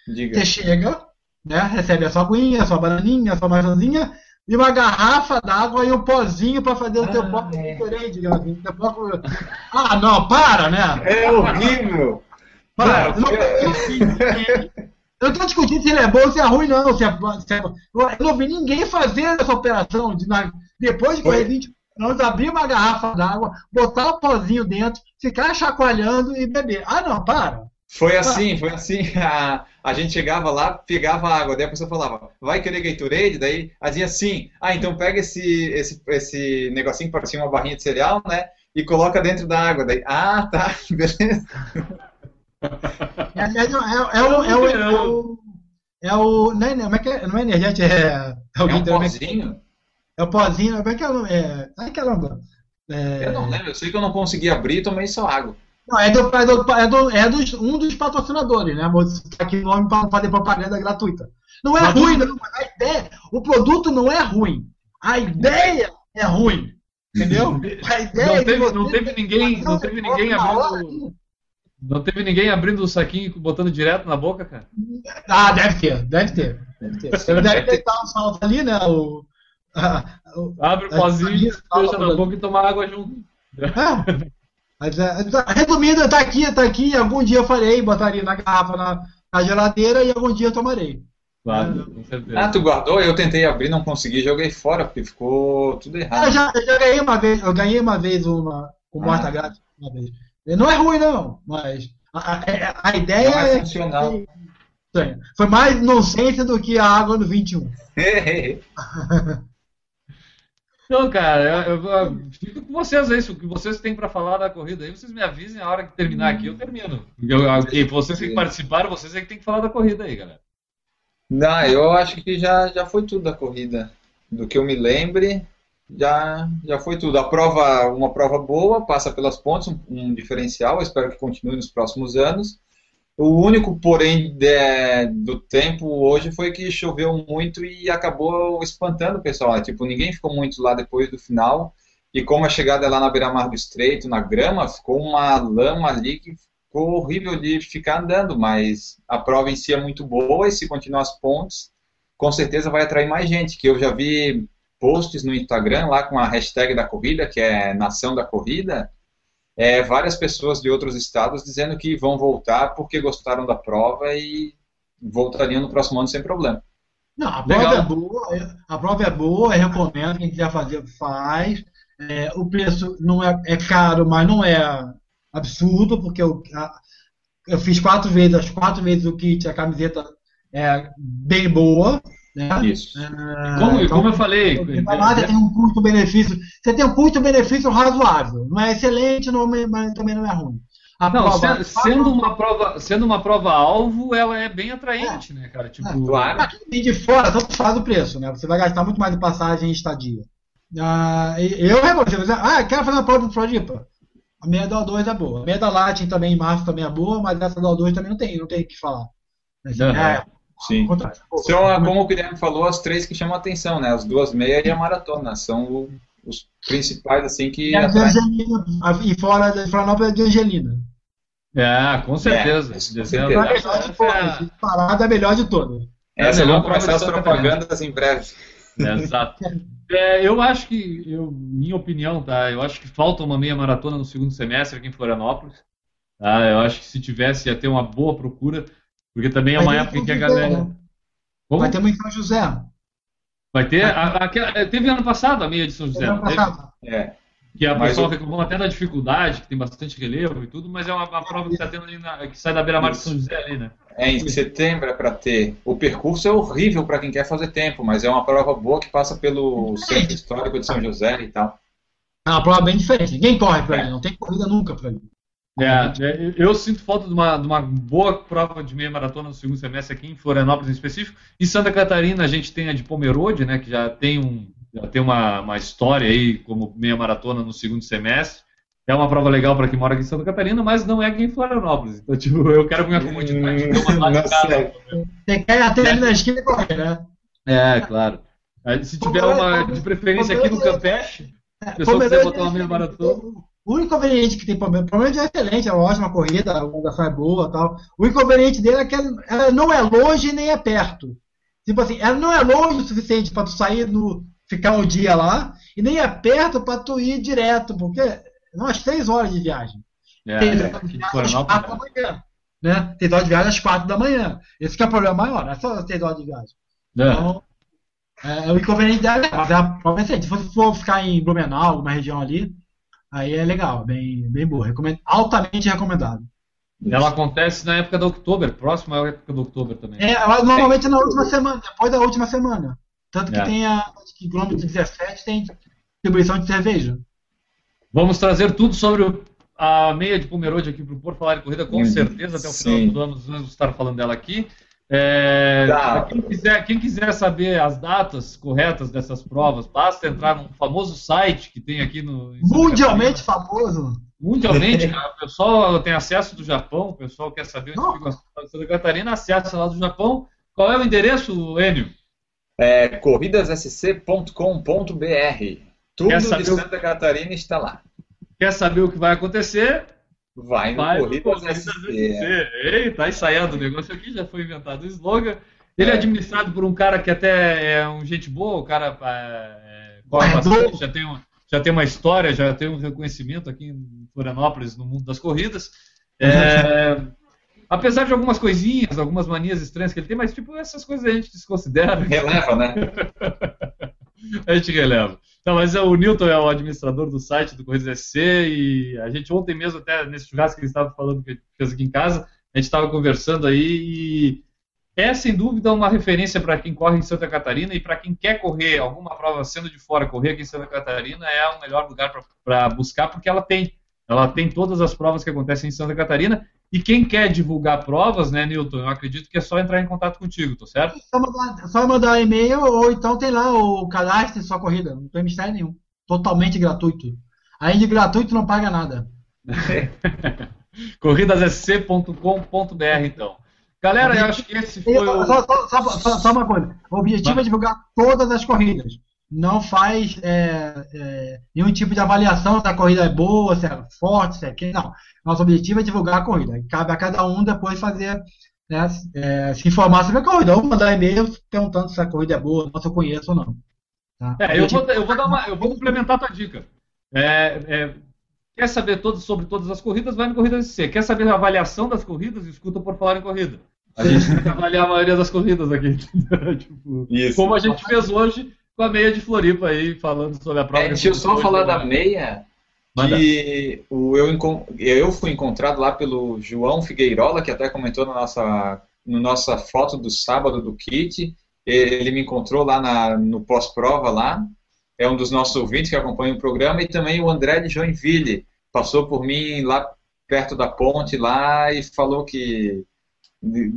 Diga. Você chega, né, recebe a sua aguinha, a sua bananinha, a sua maçãzinha, e uma garrafa d'água e um pozinho para fazer o teu Ah, próprio é. Digamos assim, teu Ah, não, para, né? É horrível! Não, Eu não tô discutindo se ele é bom ou se é ruim, não. Se é, se é- eu não vi ninguém fazer essa operação de, na- depois de correr Foi. 20 anos, abrir uma garrafa d'água, botar o pozinho dentro, ficar chacoalhando e beber. Ah, não, para. Foi assim, foi assim. A, a gente chegava lá, pegava água, daí a pessoa falava, vai querer Gatorade? Daí a dizia assim, ah, então pega esse, esse, esse negocinho que parecia uma barrinha de cereal, né? E coloca dentro da água. Daí, ah, tá, beleza. É, é, é, é o. É o, é o, é o não, é, como é que é? não é energético, é. É o, É um pozinho? é o pozinho, como é que é o nome? É, ai, caramba. É, Eu não lembro, eu sei que eu não consegui abrir e tomei só água. Não, é, do, é, do, é, do, é dos, um dos patrocinadores, né? Vou citar aqui o nome para não fazer propaganda gratuita. Não é Mas ruim, não. mas A ideia, o produto não é ruim. A ideia é ruim. Entendeu? A ideia Não é que teve, não teve ninguém, não teve ninguém abrindo, não teve ninguém abrindo o saquinho e botando direto na boca, cara. Ah, deve ter, deve ter. Deve ter. Deve, deve ter saltos ali, né? O, a- o- Abre o É, pozinho, deixa na boca e toma água junto. É. Mas, é, resumindo, tá aqui, tá aqui. Algum dia eu farei, botaria na garrafa na, na geladeira e algum dia eu tomarei. Claro, com certeza. Ah, tu guardou? Eu tentei abrir, não consegui, joguei fora, porque ficou tudo Ah, eu, errado. já, eu já ganhei uma vez, eu ganhei uma vez uma com Ah. morta grátis uma vez. Não é ruim não, mas a, a- a ideia Não é é estranha. Foi mais nonsense do que a água no 21. Então, cara, eu, eu- eu fico com vocês aí. O que vocês têm pra falar da corrida aí, vocês me avisem a hora que terminar aqui, eu termino. Eu, eu- e vocês que participaram, vocês é que tem que falar da corrida aí, galera. Não, eu acho que já, já foi tudo da corrida. Do que eu me lembre, já, já foi tudo. A prova, uma prova boa, passa pelas pontes, um, um diferencial, espero que continue nos próximos anos. O único, porém, de- do tempo hoje foi que choveu muito e acabou espantando o pessoal. né? Tipo, ninguém ficou muito lá depois do final. E como a chegada lá na beira-mar do Estreito, na grama, ficou uma lama ali que ficou horrível de ficar andando, mas a prova em si é muito boa e se continuar as pontes, com certeza vai atrair mais gente, que eu já vi posts no Instagram lá com a hashtag da corrida, que é Nação da Corrida, é, várias pessoas de outros estados dizendo que vão voltar porque gostaram da prova e voltariam no próximo ano sem problema. Não, a prova Legal. é boa, é- a prova é boa, eu recomendo, quem quiser fazer, faz. É, o preço não é, é caro, mas não é absurdo, porque eu, a- eu fiz quatro vezes, as quatro vezes o kit, a camiseta é bem boa, Né? Isso. É, Como, então, como eu falei, a nada tem um custo-benefício. Você tem um custo-benefício razoável. Não é excelente, não, mas também não é ruim. A Não, prova- sendo, sendo uma prova, sendo uma prova alvo, ela é bem atraente, né, cara? Tipo, É, Claro. Vem de fora, tanto faz o preço, né? Você vai gastar muito mais em passagem e estadia. Ah, eu dizer, Ah, quero fazer uma prova do Floripa. A meia da O2 é boa. A meia da Latin também em março também é boa, mas essa da O2 também não tem, não tem o que falar. Assim, Aham. é, Sim. São, a- como o Guilherme falou, as três que chamam a atenção, né? As duas meias e a maratona. São o- os principais, assim, que E a. Angelina, e fora de Florianópolis é de Angelina. É, com certeza. É, com certeza. A melhor de essa todas. é Disparada é a melhor de todas. Essa É a melhor vão começar as propagandas em breve. Exato. É, eu acho que, eu, minha opinião, tá? Eu acho que falta uma meia maratona no segundo semestre aqui em Florianópolis. Tá? Eu acho que se tivesse ia ter uma boa procura, porque também é Vai uma ter época em que a galera. Como? Vai ter uma em São José. Vai ter? A- aquela- teve ano passado a meia de São José, Ano teve? passado. É. Que a Mas pessoa reclamou até da dificuldade, que tem bastante relevo e tudo, mas é uma, uma prova que, tá tendo ali na- que sai da beira-mar de São José ali, né? É, em setembro é para ter. O percurso é horrível para quem quer fazer tempo, mas é uma prova boa que passa pelo centro histórico de São José e tal. É uma prova bem diferente. Ninguém corre por ali, não tem corrida nunca por ali. É, é, eu sinto falta de uma, de uma boa prova de meia maratona no segundo semestre aqui em Florianópolis em específico. Em Santa Catarina a gente tem a de Pomerode, né, que já tem, um, já tem uma, uma história aí como meia maratona no segundo semestre. É uma prova legal para quem mora aqui em Santa Catarina, mas não é aqui em Florianópolis. Então, tipo, eu quero minha comodidade de ter uma sei. Você quer ir até ali na esquina e correr, né? É, claro. Aí, Se tiver uma de preferência aqui no Campeche, É, o pessoal quiser botar uma meia é- maratona. O inconveniente que tem Pomerode, Pomerode é excelente, é uma ótima corrida, a organização é boa e tal. O inconveniente dele é que ela ela não é longe nem é perto. Tipo assim, ela não é longe o suficiente para tu sair no. ficar um dia lá, e nem é perto para tu ir direto, porque umas três horas de viagem. É, Tem é, hora aqui de de viagem às Florianópolis. quatro da manhã. Né? Tem hora de viagem às quatro da manhã. Esse que é o problema maior, não é só ter hora de viagem. né? Então, é, o inconveniente dela é, mas é a prova é excelente. Se você for ficar em Blumenau, alguma região ali, aí é legal, bem, bem boa. Recomendo, altamente recomendado. Ela acontece na época do outubro, próxima à época do outubro também. É, ela normalmente na última semana, depois da última semana. Tanto que É. tem a. Acho que quilômetro 17 tem distribuição de cerveja. Vamos trazer tudo sobre o- a meia de Pomerode aqui para o Por Falar em Corrida, com Hum, certeza, até o final sim. do ano vamos estar falando dela aqui. É, Tá. quem, quiser, quem quiser saber as datas corretas dessas provas, basta entrar num famoso site que tem aqui no. Mundialmente famoso. Mundialmente, cara, o pessoal tem acesso do Japão, o pessoal quer saber onde fica a Santa Catarina, acessa lá do Japão. Qual é o endereço, Enio? É corridassc.com.br. Tudo de o- Santa Catarina está lá. Quer saber o que vai acontecer? Vai Vai no Corridas Corridas SC. SC. Ei, tá ensaiando o negócio aqui, já foi inventado o slogan. Ele é. É. administrado por um cara que até é um gente boa, o cara é, corre Corredor. bastante, já tem, um, já tem uma história, já tem um reconhecimento aqui em Florianópolis, no mundo das corridas. É, apesar de algumas coisinhas, algumas manias estranhas que ele tem, mas tipo, essas coisas a gente desconsidera. Releva, né? A gente releva. Não, mas é, o Newton é o administrador do site do Corridas SC e a gente ontem mesmo, até nesse churrasco que ele estava falando que fez aqui em casa, a gente estava conversando aí e é sem dúvida uma referência para quem corre em Santa Catarina e para quem quer correr alguma prova sendo de fora, correr aqui em Santa Catarina é o melhor lugar para buscar porque ela tem. Ela tem todas as provas que acontecem em Santa Catarina e quem quer divulgar provas, né, Newton? Eu acredito que é só entrar em contato contigo, tá certo? Só mandar, só mandar e-mail ou então tem lá o cadastro sua corrida. Não tem mistério nenhum. Totalmente gratuito. Além de gratuito, não paga nada. corridassc.com.br, então. Galera, eu acho que esse foi o. só, só- só- só- uma coisa. O objetivo é divulgar todas as corridas. Não faz é, é, nenhum tipo de avaliação se a corrida é boa, se é forte, se é quem. Não. Nosso objetivo é divulgar a corrida. Cabe a cada um depois fazer, né, é, se informar sobre a corrida. Ou mandar e-mail perguntando se a corrida é boa, se eu conheço ou não. Tá? É, eu vou, eu vou dar uma, eu vou complementar a tua dica. É, é, quer saber todos, sobre todas as corridas, vai no Corrida SC. Quer saber a avaliação das corridas, escuta por falar em corrida. A gente tem que avaliar a maioria das corridas aqui. Tipo, Isso. como a gente fez hoje com a meia de Floripa aí, falando sobre a prova. É, deixa eu só falar da né? meia. Manda. Que o, eu, eu fui encontrado lá pelo João Figueirola, que até comentou na nossa, no nossa foto do sábado do kit. ele me encontrou lá na, no pós-prova lá, é um dos nossos ouvintes que acompanha o programa, e também o André de Joinville, passou por mim lá perto da ponte lá e falou que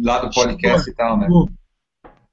lá do podcast e tal, né?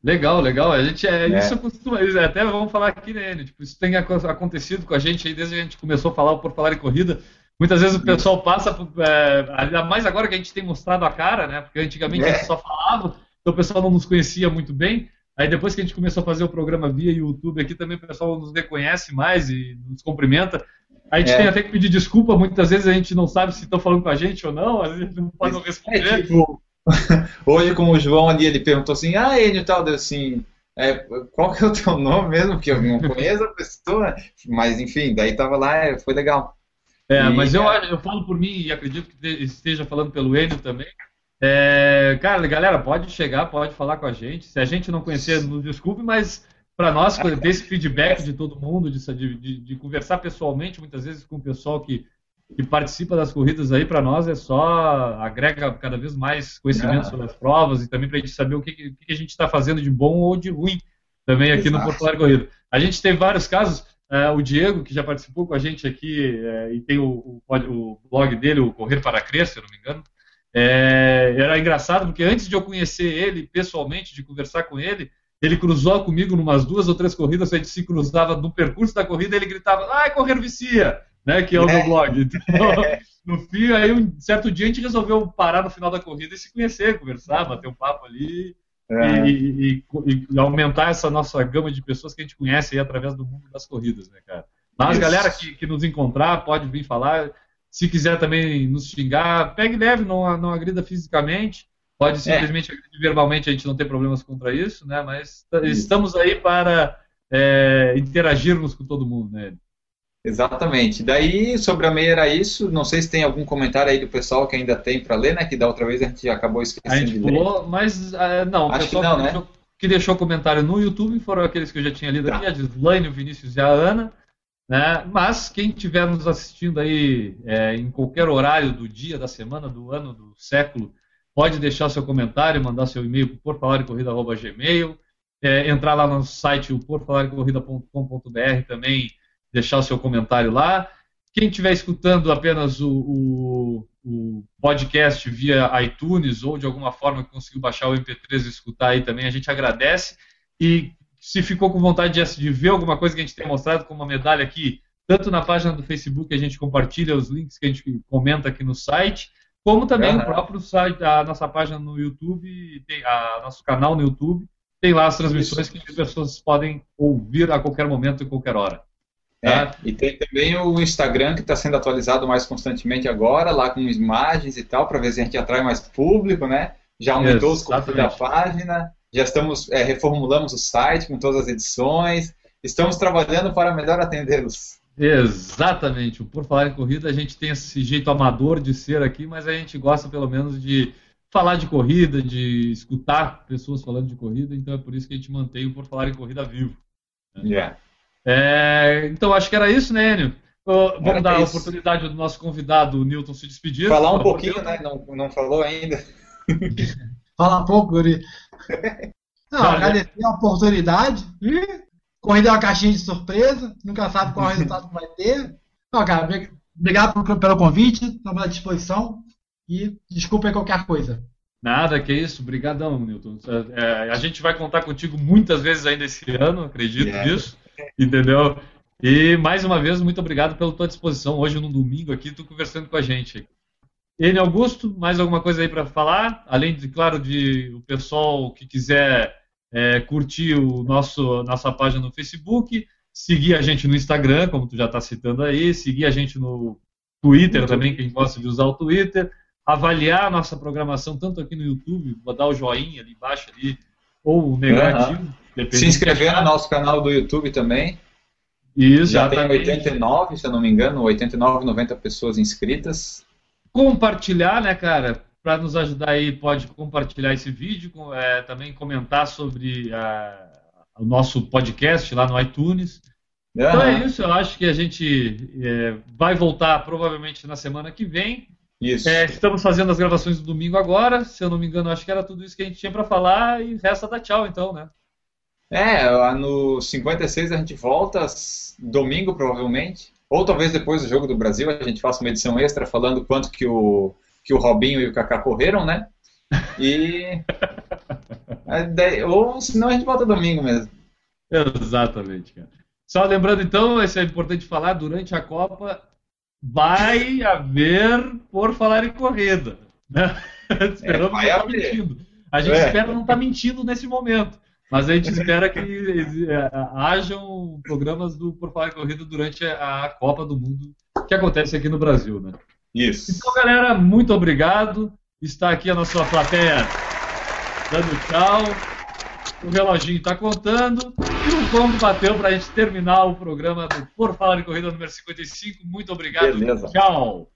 Legal, legal. A gente é, é. isso costuma, até vamos falar aqui, né? Tipo, isso tem acontecido com a gente aí desde que a gente começou a falar por falar em corrida. Muitas vezes o pessoal passa, é, ainda mais agora que a gente tem mostrado a cara, né? Porque antigamente é. a gente só falava, então o pessoal não nos conhecia muito bem. Aí depois que a gente começou a fazer o programa via YouTube aqui, também o pessoal nos reconhece mais e nos cumprimenta. A gente é. tem até que pedir desculpa, muitas vezes a gente não sabe se estão falando com a gente ou não, às vezes não pode não responder. É, tipo, hoje, como o João ali, ele perguntou assim, ah, Enio tal, deu assim, é, qual que é o teu nome mesmo? Que eu não conheço a pessoa, mas enfim, daí tava lá, é, foi legal. É, e, mas eu, eu falo por mim e acredito que esteja falando pelo Enio também. É, cara, galera, pode chegar, pode falar com a gente. Se a gente não conhecer, nos desculpe, mas para nós, ter esse feedback de todo mundo, de, de, de, conversar pessoalmente, muitas vezes com o pessoal que, que participa das corridas aí, para nós é só agrega cada vez mais conhecimento sobre as provas e também para a gente saber o que, que a gente está fazendo de bom ou de ruim também aqui Exato. no Porto Alegre Corrida. A gente teve vários casos, é, o Diego, que já participou com a gente aqui, é, e tem o, o, o, blog dele, o Correr para Crer, se eu não me engano. É, era engraçado porque antes de eu conhecer ele pessoalmente, de conversar com ele, ele cruzou comigo numas duas ou três corridas, a gente se cruzava no percurso da corrida, ele gritava, ai, correr vicia, né, que é o meu blog. Então, no fim, aí um certo dia a gente resolveu parar no final da corrida e se conhecer, conversar, bater um papo ali é. e, e, e, aumentar essa nossa gama de pessoas que a gente conhece aí através do mundo das corridas, né, cara? Mas Isso. galera que, que nos encontrar pode vir falar. Se quiser também nos xingar, pegue leve, não, não agrida fisicamente. Pode é. simplesmente é. agredir verbalmente, a gente não tem problemas contra isso, né? Mas estamos aí para é, interagirmos com todo mundo, né? Exatamente. Daí, sobre a meia era isso. Não sei se tem algum comentário aí do pessoal que ainda tem para ler, né? Que da outra vez a gente acabou esquecendo. A gente pulou, mas uh, não, o Acho pessoal que, não, que, né? deixou, que, deixou, comentário no YouTube foram aqueles que eu já tinha lido tá. aqui, a Gislaine, o Vinícius e a Ana. Né? Mas quem estiver nos assistindo aí é, em qualquer horário do dia, da semana, do ano, do século, pode deixar seu comentário, mandar seu e-mail para porfalarecorrida.gmail, é, entrar lá no site porfalarecorrida.com.br também deixar o seu comentário lá. Quem estiver escutando apenas o, o, o, podcast via iTunes ou de alguma forma conseguiu baixar o MP3 e escutar aí também, a gente agradece. E se ficou com vontade de, de ver alguma coisa que a gente tem mostrado como uma medalha aqui, tanto na página do Facebook a gente compartilha os links que a gente comenta aqui no site, como também uhum. o próprio site, a nossa página no YouTube, tem a nosso canal no YouTube, tem lá as transmissões que as pessoas podem ouvir a qualquer momento e qualquer hora. É, tá? e tem também o Instagram que está sendo atualizado mais constantemente agora, lá com imagens e tal, para ver se a gente atrai mais público, né? Já aumentou os conteúdos da página, já estamos é, reformulamos o site com todas as edições, estamos trabalhando para melhor atendê-los. Exatamente. Por falar em corrida, a gente tem esse jeito amador de ser aqui, mas a gente gosta pelo menos de falar de corrida, de escutar pessoas falando de corrida, então é por isso que a gente mantém o Por Falar em Corrida vivo. Né? Yeah. É, então acho que era isso, né, Enio? Vamos era dar a oportunidade do nosso convidado, o Newton, se despedir. Falar um pouquinho, né? Não, não falou ainda. Falar um pouco, Guri. Não, agradecer a oportunidade. Corrida é uma caixinha de surpresa, nunca sabe qual é o resultado que vai ter. Não, cara, obrigado pelo convite, estamos à disposição e desculpa qualquer coisa. Nada, que isso, brigadão, Newton. É, a gente vai contar contigo muitas vezes ainda esse ano, acredito yeah. nisso. Entendeu? E mais uma vez, muito obrigado pela tua disposição hoje no domingo aqui, tu conversando com a gente. N Augusto, mais alguma coisa aí para falar? Além de, claro, de o pessoal que quiser é, curtir o nosso nossa página no Facebook, seguir a gente no Instagram, como tu já está citando aí, seguir a gente no Twitter também, quem gosta de usar o Twitter, avaliar a nossa programação tanto aqui no YouTube, dar o joinha ali embaixo ali, ou o negativo. Uhum. Se inscrever no nosso canal do YouTube também. Isso, já tem 89, se eu não me engano, 89, 90 pessoas inscritas. Compartilhar, né, cara? Para nos ajudar aí, pode compartilhar esse vídeo, é, também comentar sobre a, o nosso podcast lá no iTunes. Uhum. Então é isso, eu acho que a gente é, vai voltar provavelmente na semana que vem. Isso. É, estamos fazendo as gravações do domingo agora, se eu não me engano, acho que era tudo isso que a gente tinha para falar e resta dar tchau então, né? É, no 56 a gente volta, domingo provavelmente. Ou talvez depois do Jogo do Brasil a gente faça uma edição extra falando quanto que o, que o Robinho e o Kaká correram, né? E. ou senão a gente volta domingo mesmo. Exatamente, cara. Só lembrando então, isso é importante falar, durante a Copa vai haver por falar em corrida. Né? Esperamos é, não estar tá mentindo. A gente é. espera não estar tá mentindo nesse momento. Mas a gente espera que é, hajam programas do Por Falar Corrida durante a Copa do Mundo que acontece aqui no Brasil, né? Isso. Então, galera, muito obrigado. Está aqui a nossa plateia dando tchau. O reloginho está contando. E o gong bateu para a gente terminar o programa do Por Falar em Corrida número 55. Muito obrigado. Beleza. Tchau.